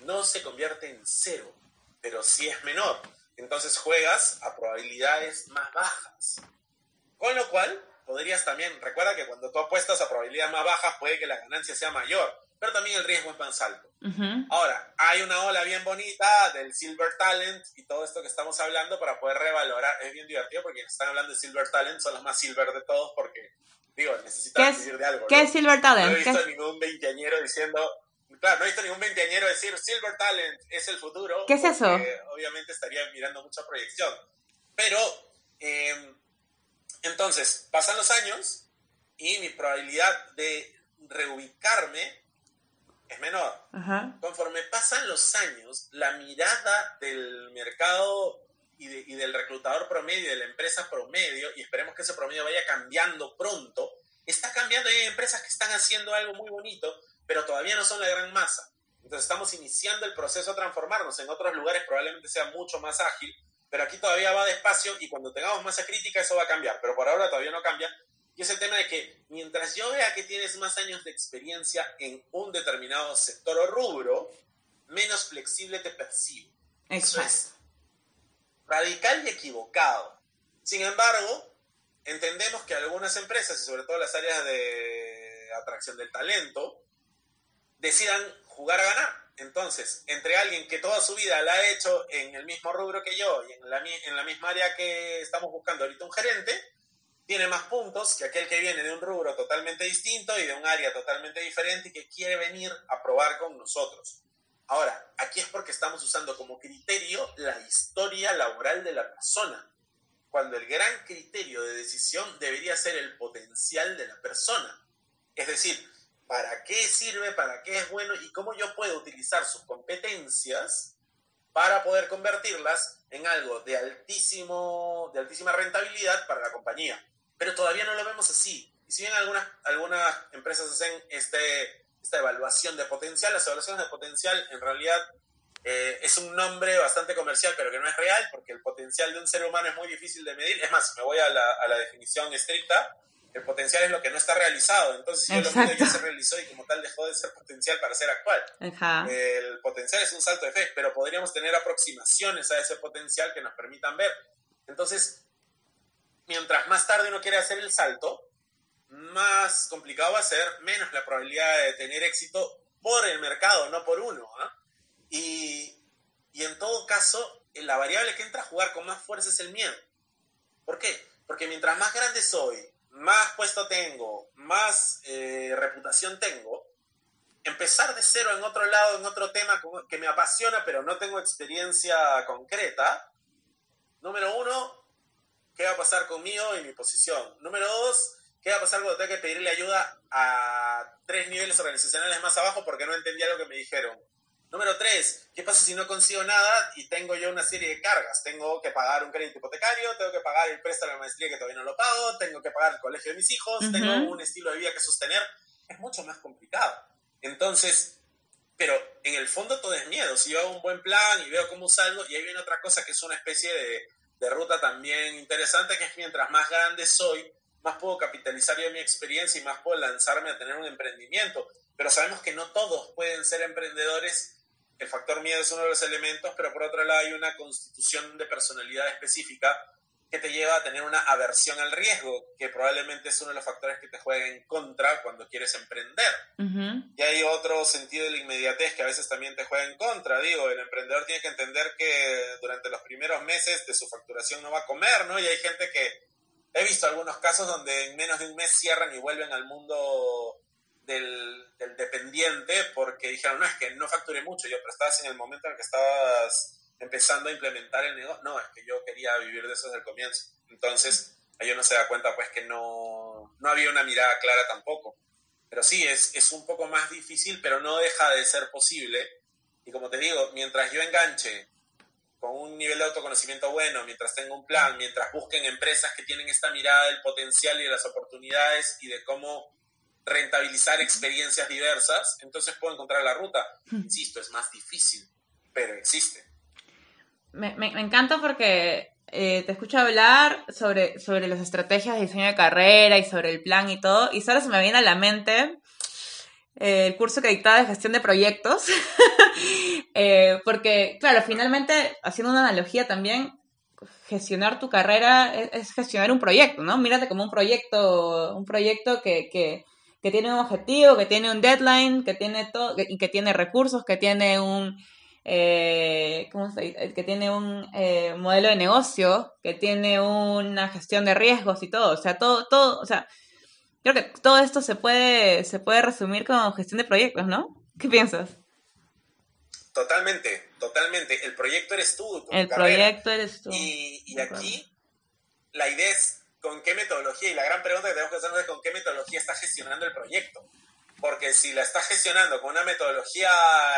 No se convierte en cero, pero sí es menor. Entonces juegas a probabilidades más bajas. Con lo cual, podrías también, recuerda que cuando tú apuestas a probabilidades más bajas puede que la ganancia sea mayor pero también el riesgo es más alto. Uh -huh. Ahora, hay una ola bien bonita del Silver Talent y todo esto que estamos hablando para poder revalorar. Es bien divertido porque quienes están hablando de Silver Talent son los más silver de todos porque, digo, necesitan vivir de algo. ¿Qué ¿no? es Silver Talent? No he visto ningún veinteañero diciendo, claro, no he visto ningún veinteañero decir Silver Talent es el futuro. ¿Qué es eso? Obviamente estaría mirando mucha proyección. Pero, eh, entonces, pasan los años y mi probabilidad de reubicarme es menor. -huh. Conforme pasan los años, la mirada del mercado y, de, y, del reclutador promedio, de la empresa promedio, y esperemos que ese promedio vaya cambiando pronto, está cambiando y hay empresas que están haciendo algo muy bonito, pero todavía no son la gran masa. Entonces estamos iniciando el proceso de transformarnos. En otros lugares probablemente sea mucho más ágil, pero aquí todavía va despacio y cuando tengamos masa crítica eso va a cambiar, pero por ahora todavía no cambia y es el tema de que mientras yo vea que tienes más años de experiencia en un determinado sector o rubro, menos flexible te percibo. Exacto. Eso es radical y equivocado. Sin embargo, entendemos que algunas empresas, y sobre todo las áreas de atracción del talento, decidan jugar a ganar. Entonces, entre alguien que toda su vida la ha hecho en el mismo rubro que yo y en la, misma área que estamos buscando ahorita un gerente, tiene más puntos que aquel que viene de un rubro totalmente distinto y de un área totalmente diferente y que quiere venir a probar con nosotros. Ahora, aquí es porque estamos usando como criterio la historia laboral de la persona, cuando el gran criterio de decisión debería ser el potencial de la persona. Es decir, para qué sirve, para qué es bueno y cómo yo puedo utilizar sus competencias para poder convertirlas en algo de, altísimo, de altísima rentabilidad para la compañía. Pero todavía no lo vemos así. Y si bien algunas, algunas empresas hacen este, esta evaluación de potencial, las evaluaciones de potencial en realidad eh, es un nombre bastante comercial, pero que no es real, porque el potencial de un ser humano es muy difícil de medir. Es más, me voy a la, a la definición estricta, el potencial es lo que no está realizado. Entonces, si yo lo mido, ya se realizó y como tal dejó de ser potencial para ser actual. El potencial es un salto de fe, pero podríamos tener aproximaciones a ese potencial que nos permitan ver. Entonces, mientras más tarde uno quiere hacer el salto, más complicado va a ser, menos la probabilidad de tener éxito por el mercado, no por uno. ¿ah? Y, y en todo caso, la variable que entra a jugar con más fuerza es el miedo. ¿Por qué? Porque mientras más grande soy, más puesto tengo, más eh, reputación tengo, empezar de cero en otro lado, en otro tema que me apasiona, pero no tengo experiencia concreta, número uno, ¿qué va a pasar conmigo y mi posición? Número dos, ¿qué va a pasar cuando tenga que pedirle ayuda a tres niveles organizacionales más abajo porque no entendía lo que me dijeron? Número tres, ¿qué pasa si no consigo nada y tengo yo una serie de cargas? Tengo que pagar un crédito hipotecario, tengo que pagar el préstamo de maestría que todavía no lo pago, tengo que pagar el colegio de mis hijos, tengo un estilo de vida que sostener. Es mucho más complicado. Entonces, pero en el fondo todo es miedo. Si yo hago un buen plan y veo cómo salgo, y ahí viene otra cosa que es una especie de, de ruta también interesante, que es mientras más grande soy, más puedo capitalizar yo mi experiencia y más puedo lanzarme a tener un emprendimiento. Pero sabemos que no todos pueden ser emprendedores el factor miedo es uno de los elementos, pero por otro lado hay una constitución de personalidad específica que te lleva a tener una aversión al riesgo, que probablemente es uno de los factores que te juega en contra cuando quieres emprender. Y hay otro sentido de la inmediatez que a veces también te juega en contra. Digo, el emprendedor tiene que entender que durante los primeros meses de su facturación no va a comer, ¿no? Y hay gente que he visto algunos casos donde en menos de un mes cierran y vuelven al mundo del, dependiente porque dijeron, no, es que no facturé mucho, yo, pero estabas en el momento en el que estabas empezando a implementar el negocio. No, es que yo quería vivir de eso desde el comienzo. Entonces, ahí uno se da cuenta pues que no, no había una mirada clara tampoco. Pero sí, es, es un poco más difícil, pero no deja de ser posible. Y como te digo, mientras yo enganche con un nivel de autoconocimiento bueno, mientras tengo un plan, mientras busquen empresas que tienen esta mirada del potencial y de las oportunidades y de cómo rentabilizar experiencias diversas, entonces puedo encontrar la ruta. Insisto, es más difícil, pero existe. Me, encanta porque eh, te escucho hablar sobre, sobre las estrategias de diseño de carrera y sobre el plan y todo, y solo se me viene a la mente eh, el curso que dictaba de gestión de proyectos, eh, porque, claro, finalmente, haciendo una analogía también, gestionar tu carrera es, es, gestionar un proyecto, ¿no? Mírate como un proyecto, un proyecto que, que, que tiene un objetivo, que tiene un deadline, que tiene todo, y que tiene recursos, que tiene un, eh, ¿cómo se dice? que tiene un eh, modelo de negocio, que tiene una gestión de riesgos y todo, o sea, todo, todo, o sea, creo que todo esto se puede, se puede resumir como gestión de proyectos, ¿no? ¿Qué piensas? Totalmente, totalmente. El proyecto eres tú. El proyecto eres tú. Y, y aquí la idea es con qué metodología, y la gran pregunta que tenemos que hacernos es con qué metodología estás gestionando el proyecto. Porque si la estás gestionando con una metodología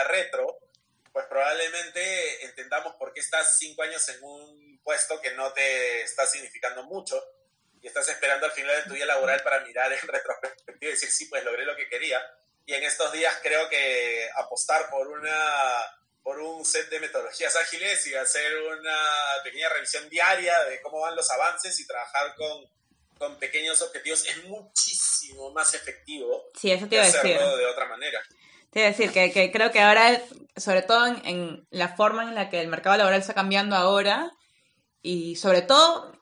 retro, pues probablemente entendamos por qué estás cinco años en un puesto que no te está significando mucho y estás esperando al final de tu vida laboral para mirar en retrospectiva y decir, sí, pues logré lo que quería. Y en estos días creo que apostar por una por un set de metodologías ágiles y hacer una pequeña revisión diaria de cómo van los avances y trabajar con, con pequeños objetivos es muchísimo más efectivo sí, eso te iba a decir. de otra manera. Te iba a decir que, que creo que ahora, sobre todo en, la forma en la que el mercado laboral está cambiando ahora, y sobre todo,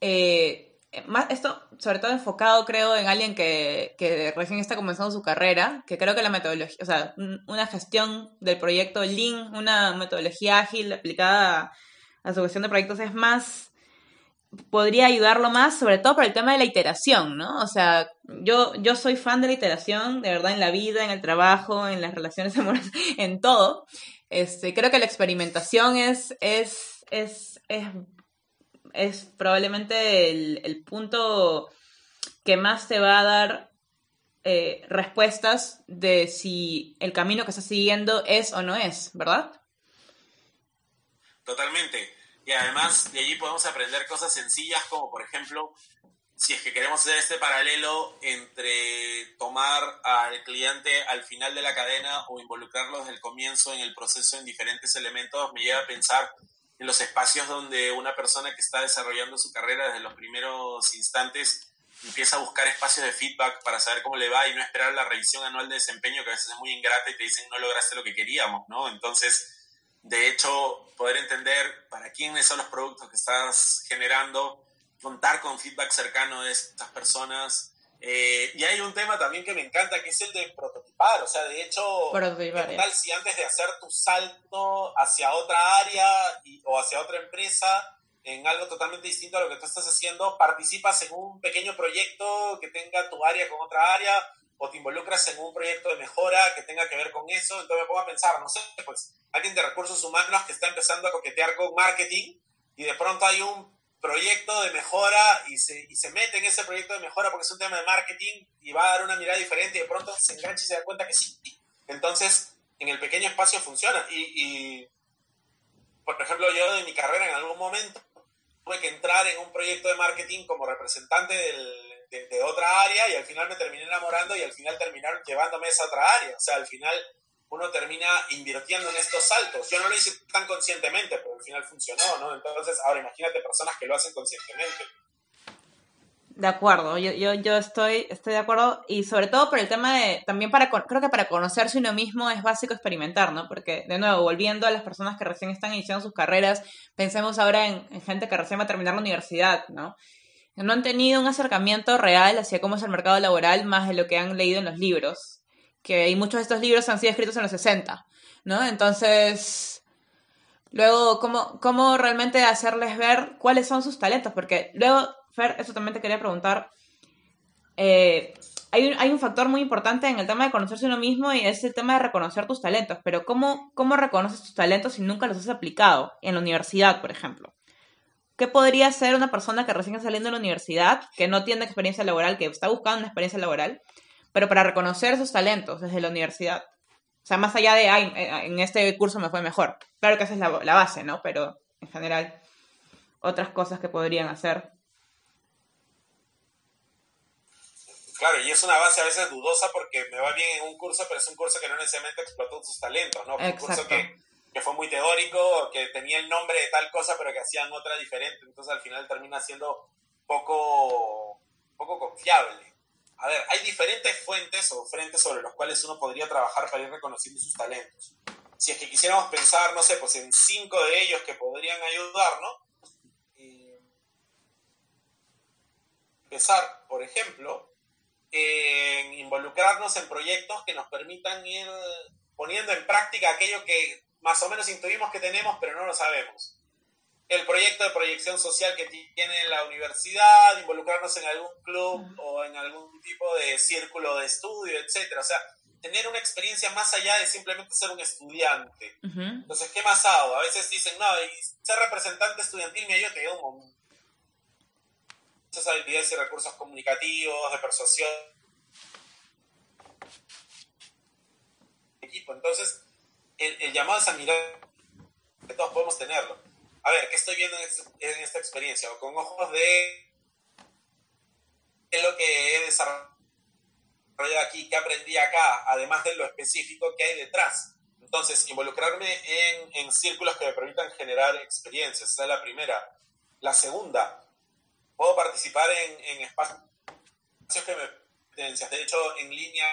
eh, más esto sobre todo enfocado, creo, en alguien que, que, recién está comenzando su carrera, que creo que la metodología, o sea, una gestión del proyecto Lean, una metodología ágil aplicada a su gestión de proyectos es más, podría ayudarlo más, sobre todo por el tema de la iteración, ¿no? O sea, yo, yo soy fan de la iteración, de verdad, en la vida, en el trabajo, en las relaciones amorosas, en todo. Este, creo que la experimentación es, es, es, es es probablemente el, punto que más te va a dar eh, respuestas de si el camino que estás siguiendo es o no es, ¿verdad? Totalmente. Y además de allí podemos aprender cosas sencillas como por ejemplo, si es que queremos hacer este paralelo entre tomar al cliente al final de la cadena o involucrarlo desde el comienzo en el proceso en diferentes elementos, me lleva a pensar en los espacios donde una persona que está desarrollando su carrera desde los primeros instantes empieza a buscar espacios de feedback para saber cómo le va y no esperar la revisión anual de desempeño que a veces es muy ingrata y te dicen no lograste lo que queríamos, ¿no? Entonces, de hecho, poder entender para quiénes son los productos que estás generando, contar con feedback cercano de estas personas. Eh, y hay un tema también que me encanta, que es el de prototipar. O sea, de hecho, tal si antes de hacer tu salto hacia otra área o hacia otra empresa, en algo totalmente distinto a lo que tú estás haciendo, participas en un pequeño proyecto que tenga tu área con otra área o te involucras en un proyecto de mejora que tenga que ver con eso, entonces me pongo a pensar, no sé, pues alguien de recursos humanos que está empezando a coquetear con marketing y de pronto hay un proyecto de mejora y se, y se mete en ese proyecto de mejora porque es un tema de marketing y va a dar una mirada diferente y de pronto se engancha y se da cuenta que sí. Entonces, en el pequeño espacio funciona. Y, y por ejemplo, yo de mi carrera en algún momento tuve que entrar en un proyecto de marketing como representante de, de, otra área y al final me terminé enamorando y al final terminaron llevándome a esa otra área. O sea, al final uno termina invirtiendo en estos saltos. Yo no lo hice tan conscientemente, pero al final funcionó, ¿no? Entonces, ahora imagínate personas que lo hacen conscientemente. De acuerdo, yo, yo, yo estoy, estoy de acuerdo y sobre todo por el tema de, también para, creo que para conocerse uno mismo es básico experimentar, ¿no? Porque, de nuevo, volviendo a las personas que recién están iniciando sus carreras, pensemos ahora en, en gente que recién va a terminar la universidad, ¿no? No han tenido un acercamiento real hacia cómo es el mercado laboral más de lo que han leído en los libros que muchos de estos libros han sido escritos en los 60, ¿no? Entonces, luego, ¿cómo, cómo realmente hacerles ver cuáles son sus talentos? Porque luego, Fer, eso también te quería preguntar, eh, hay, un, hay un factor muy importante en el tema de conocerse uno mismo y es el tema de reconocer tus talentos, pero ¿cómo, cómo reconoces tus talentos si nunca los has aplicado en la universidad, por ejemplo? ¿Qué podría hacer una persona que recién está saliendo de la universidad, que no tiene experiencia laboral, que está buscando una experiencia laboral, pero para reconocer esos talentos desde la universidad. O sea, más allá de, ay, eh, en este curso me fue mejor. Claro que esa es la, base, ¿no? Pero en general, otras cosas que podrían hacer. Claro, y es una base a veces dudosa porque me va bien en un curso, pero es un curso que no necesariamente explotó sus talentos, ¿no? Un curso que, que, fue muy teórico, que tenía el nombre de tal cosa, pero que hacían otra diferente. Entonces al final termina siendo poco, poco confiable a ver, hay diferentes fuentes o frentes sobre los cuales uno podría trabajar para ir reconociendo sus talentos. Si es que quisiéramos pensar, no sé, pues en cinco de ellos que podrían ayudarnos, eh, empezar, por ejemplo, en involucrarnos en proyectos que nos permitan ir poniendo en práctica aquello que más o menos intuimos que tenemos, pero no lo sabemos el proyecto de proyección social que tiene la universidad, involucrarnos en algún club o en algún tipo de círculo de estudio, etcétera. O sea, tener una experiencia más allá de simplemente ser un estudiante. Entonces, ¿qué más hago? A veces dicen, no, ser representante estudiantil me ayuda, te un muchas habilidades y recursos comunicativos, de persuasión. Equipo. Entonces, el, el llamado es a mirar que todos podemos tenerlo a ver, ¿qué estoy viendo en, esta experiencia? O con ojos de qué es lo que he desarrollado aquí, qué aprendí acá, además de lo específico que hay detrás. Entonces, involucrarme en, en círculos que me permitan generar experiencias, esa es la primera. La segunda, puedo participar en, en espacios que me... De hecho, en línea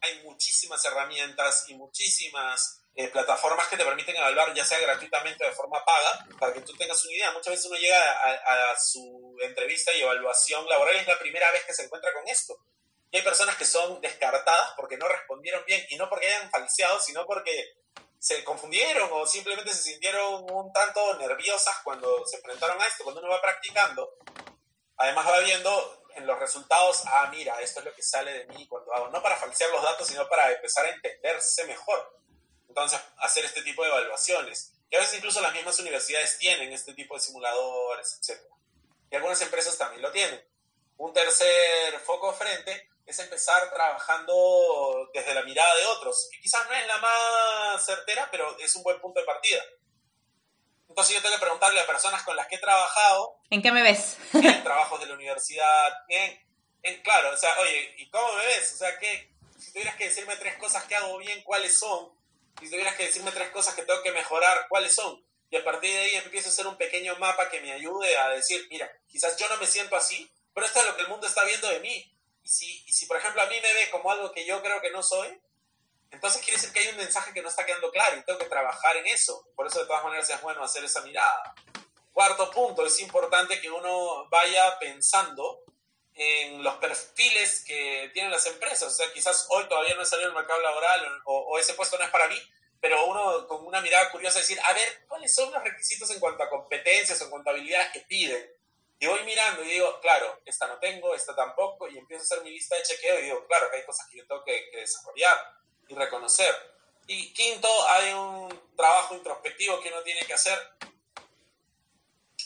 hay muchísimas herramientas y muchísimas eh, plataformas que te permiten evaluar ya sea gratuitamente o de forma paga, para que tú tengas una idea. Muchas veces uno llega a, su entrevista y evaluación laboral y es la primera vez que se encuentra con esto. Y hay personas que son descartadas porque no respondieron bien y no porque hayan falseado, sino porque se confundieron o simplemente se sintieron un tanto nerviosas cuando se enfrentaron a esto. Cuando uno va practicando, además va viendo en los resultados, ah, mira, esto es lo que sale de mí cuando hago, no para falsear los datos, sino para empezar a entenderse mejor. Entonces, hacer este tipo de evaluaciones. Y a veces incluso las mismas universidades tienen este tipo de simuladores, etc. Y algunas empresas también lo tienen. Un tercer foco frente es empezar trabajando desde la mirada de otros, que quizás no es la más certera, pero es un buen punto de partida. Entonces yo tengo que preguntarle a personas con las que he trabajado. ¿En qué me ves? en trabajos de la universidad, en, claro, o sea, oye, ¿y cómo me ves? O sea, que si tuvieras que decirme tres cosas que hago bien, ¿cuáles son? Si tuvieras que decirme tres cosas que tengo que mejorar, ¿cuáles son? Y a partir de ahí empiezo a hacer un pequeño mapa que me ayude a decir, mira, quizás yo no me siento así, pero esto es lo que el mundo está viendo de mí. Y si, y si por ejemplo, a mí me ve como algo que yo creo que no soy, entonces quiere decir que hay un mensaje que no está quedando claro y tengo que trabajar en eso. Por eso de todas maneras es bueno hacer esa mirada. Cuarto punto, es importante que uno vaya pensando en los perfiles que tienen las empresas. O sea, quizás hoy todavía no he salido al mercado laboral o, o, ese puesto no es para mí, pero uno con una mirada curiosa decir, a ver, ¿cuáles son los requisitos en cuanto a competencias o contabilidades que piden? Y voy mirando y digo, claro, esta no tengo, esta tampoco, y empiezo a hacer mi lista de chequeo y digo, claro, que hay cosas que yo tengo que, que desarrollar y reconocer. Y quinto, hay un trabajo introspectivo que uno tiene que hacer,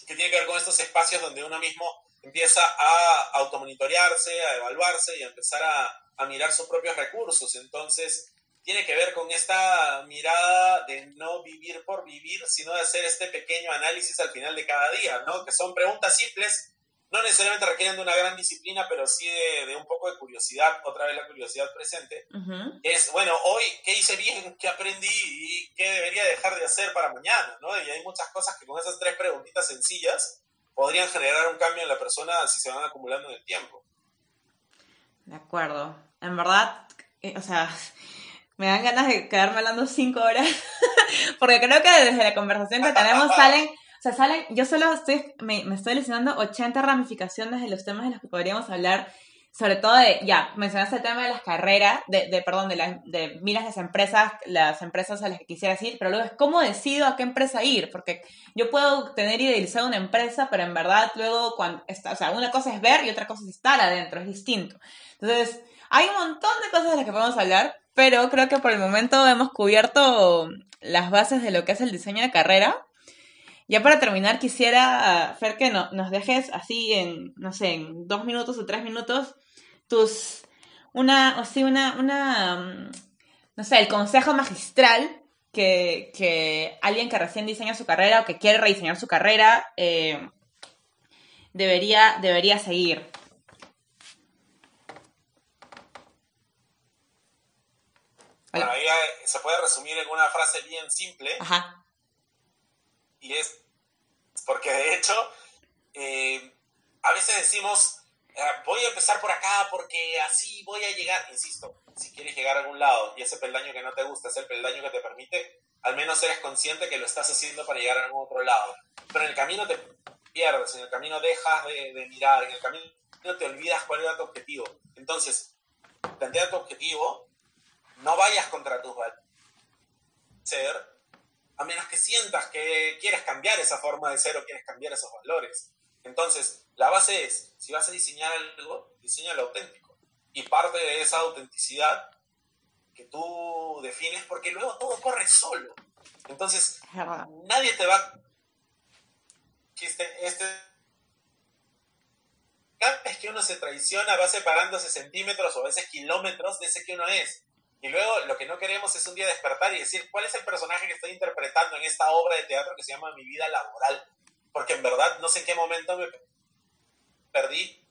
que tiene que ver con estos espacios donde uno mismo empieza a automonitorearse, a evaluarse y a empezar a, a mirar sus propios recursos. Entonces, tiene que ver con esta mirada de no vivir por vivir, sino de hacer este pequeño análisis al final de cada día, ¿no? Que son preguntas simples no necesariamente requieren de una gran disciplina, pero sí de, un poco de curiosidad, otra vez la curiosidad presente. Es, bueno, hoy, ¿qué hice bien? ¿Qué aprendí? ¿Y qué debería dejar de hacer para mañana? ¿no? Y hay muchas cosas que con esas tres preguntitas sencillas podrían generar un cambio en la persona si se van acumulando en el tiempo. De acuerdo. En verdad, eh, o sea, me dan ganas de quedarme hablando cinco horas, porque creo que desde la conversación que tenemos salen sea, salen, yo solo estoy, me, me estoy lesionando 80 ramificaciones de los temas de los que podríamos hablar, sobre todo de, ya, mencionaste el tema de las carreras, de, de perdón, de, las de miras las empresas, las empresas a las que quisieras ir, pero luego es cómo decido a qué empresa ir, porque yo puedo tener idealizado una empresa, pero en verdad luego, cuando está, o sea, una cosa es ver y otra cosa es estar adentro, es distinto. Entonces, hay un montón de cosas de las que podemos hablar, pero creo que por el momento hemos cubierto las bases de lo que es el diseño de carrera. Ya para terminar, quisiera, Fer, que no, nos dejes así en, no sé, en dos minutos o tres minutos, tus, una, o sí, una, una, mm, no sé, el consejo magistral que, que alguien que recién diseña su carrera o que quiere rediseñar su carrera eh, debería, debería seguir. Bueno, ahí se puede resumir en una frase bien simple. Ajá y es porque de hecho eh, a veces decimos, ah, voy a empezar por acá porque así voy a llegar, insisto, si quieres llegar a algún lado y ese peldaño que no te gusta es el peldaño que te permite, al menos eres consciente que lo estás haciendo para llegar a algún otro lado. Pero en el camino te pierdes, en el camino dejas de, de mirar, en el camino te olvidas cuál era tu objetivo. Entonces, plantea tu objetivo, no vayas contra tus valores a menos que sientas que quieres cambiar esa forma de ser o quieres cambiar esos valores. Entonces, la base es, si vas a diseñar algo, diseña lo auténtico. Y parte de esa autenticidad que tú defines, porque luego todo corre solo. Entonces, nadie te va... Este, este, que uno se traiciona va separándose centímetros o a veces kilómetros de ese que uno es. Y luego lo que no queremos es un día despertar y decir, ¿cuál es el personaje que estoy interpretando en esta obra de teatro que se llama Mi vida laboral? Porque en verdad no sé en qué momento me perdí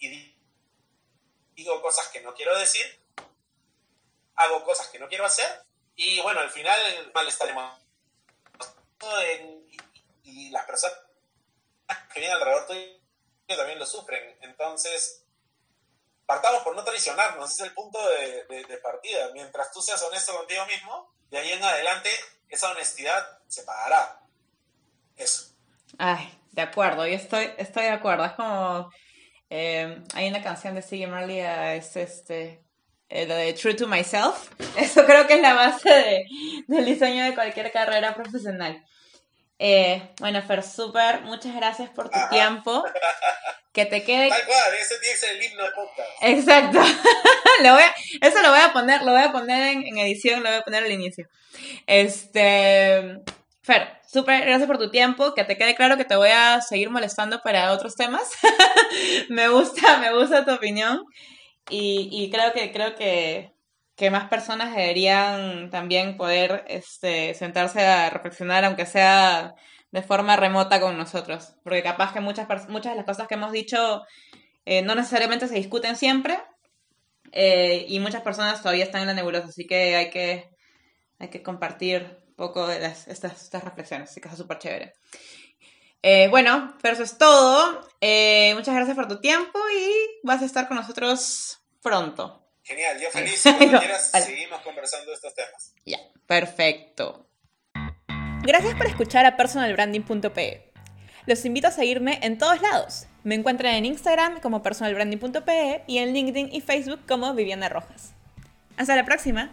y digo cosas que no quiero decir, hago cosas que no quiero hacer y bueno, al final mal estaremos. y, las personas que vienen alrededor tuyo también lo sufren. Entonces, partamos por no traicionarnos, ese es el punto de, partida. Mientras tú seas honesto contigo mismo, de ahí en adelante esa honestidad se pagará. Eso. Ay, de acuerdo, yo estoy, estoy de acuerdo. Es como, eh, hay una canción de Siggy Marley, es este, eh, de True to Myself. Eso creo que es la base del diseño de cualquier carrera profesional. Eh, bueno, Fer, súper, muchas gracias por tu tiempo. Que te quede. Tal cual, ese tiene que ser el himno de podcast. Exacto. eso lo voy a poner, lo voy a poner en, edición, lo voy a poner al inicio. Este. Fer, súper gracias por tu tiempo. Que te quede claro que te voy a seguir molestando para otros temas. me gusta, me gusta tu opinión. y, creo que, creo que, que, más personas deberían también poder este, sentarse a reflexionar, aunque sea de forma remota con nosotros, porque capaz que muchas, muchas de las cosas que hemos dicho eh, no necesariamente se discuten siempre eh, y muchas personas todavía están en la nebulosa, así que hay que, hay que compartir un poco de estas, estas reflexiones, así que es súper chévere. Eh, bueno, pero eso es todo. muchas gracias por tu tiempo y vas a estar con nosotros pronto. Genial, yo feliz. Cuando quieras, seguimos conversando de estos temas. Ya, perfecto. Gracias por escuchar a personalbranding.pe. Los invito a seguirme en todos lados. Me encuentran en Instagram como personalbranding.pe y en LinkedIn y Facebook como Viviana Rojas. Hasta la próxima.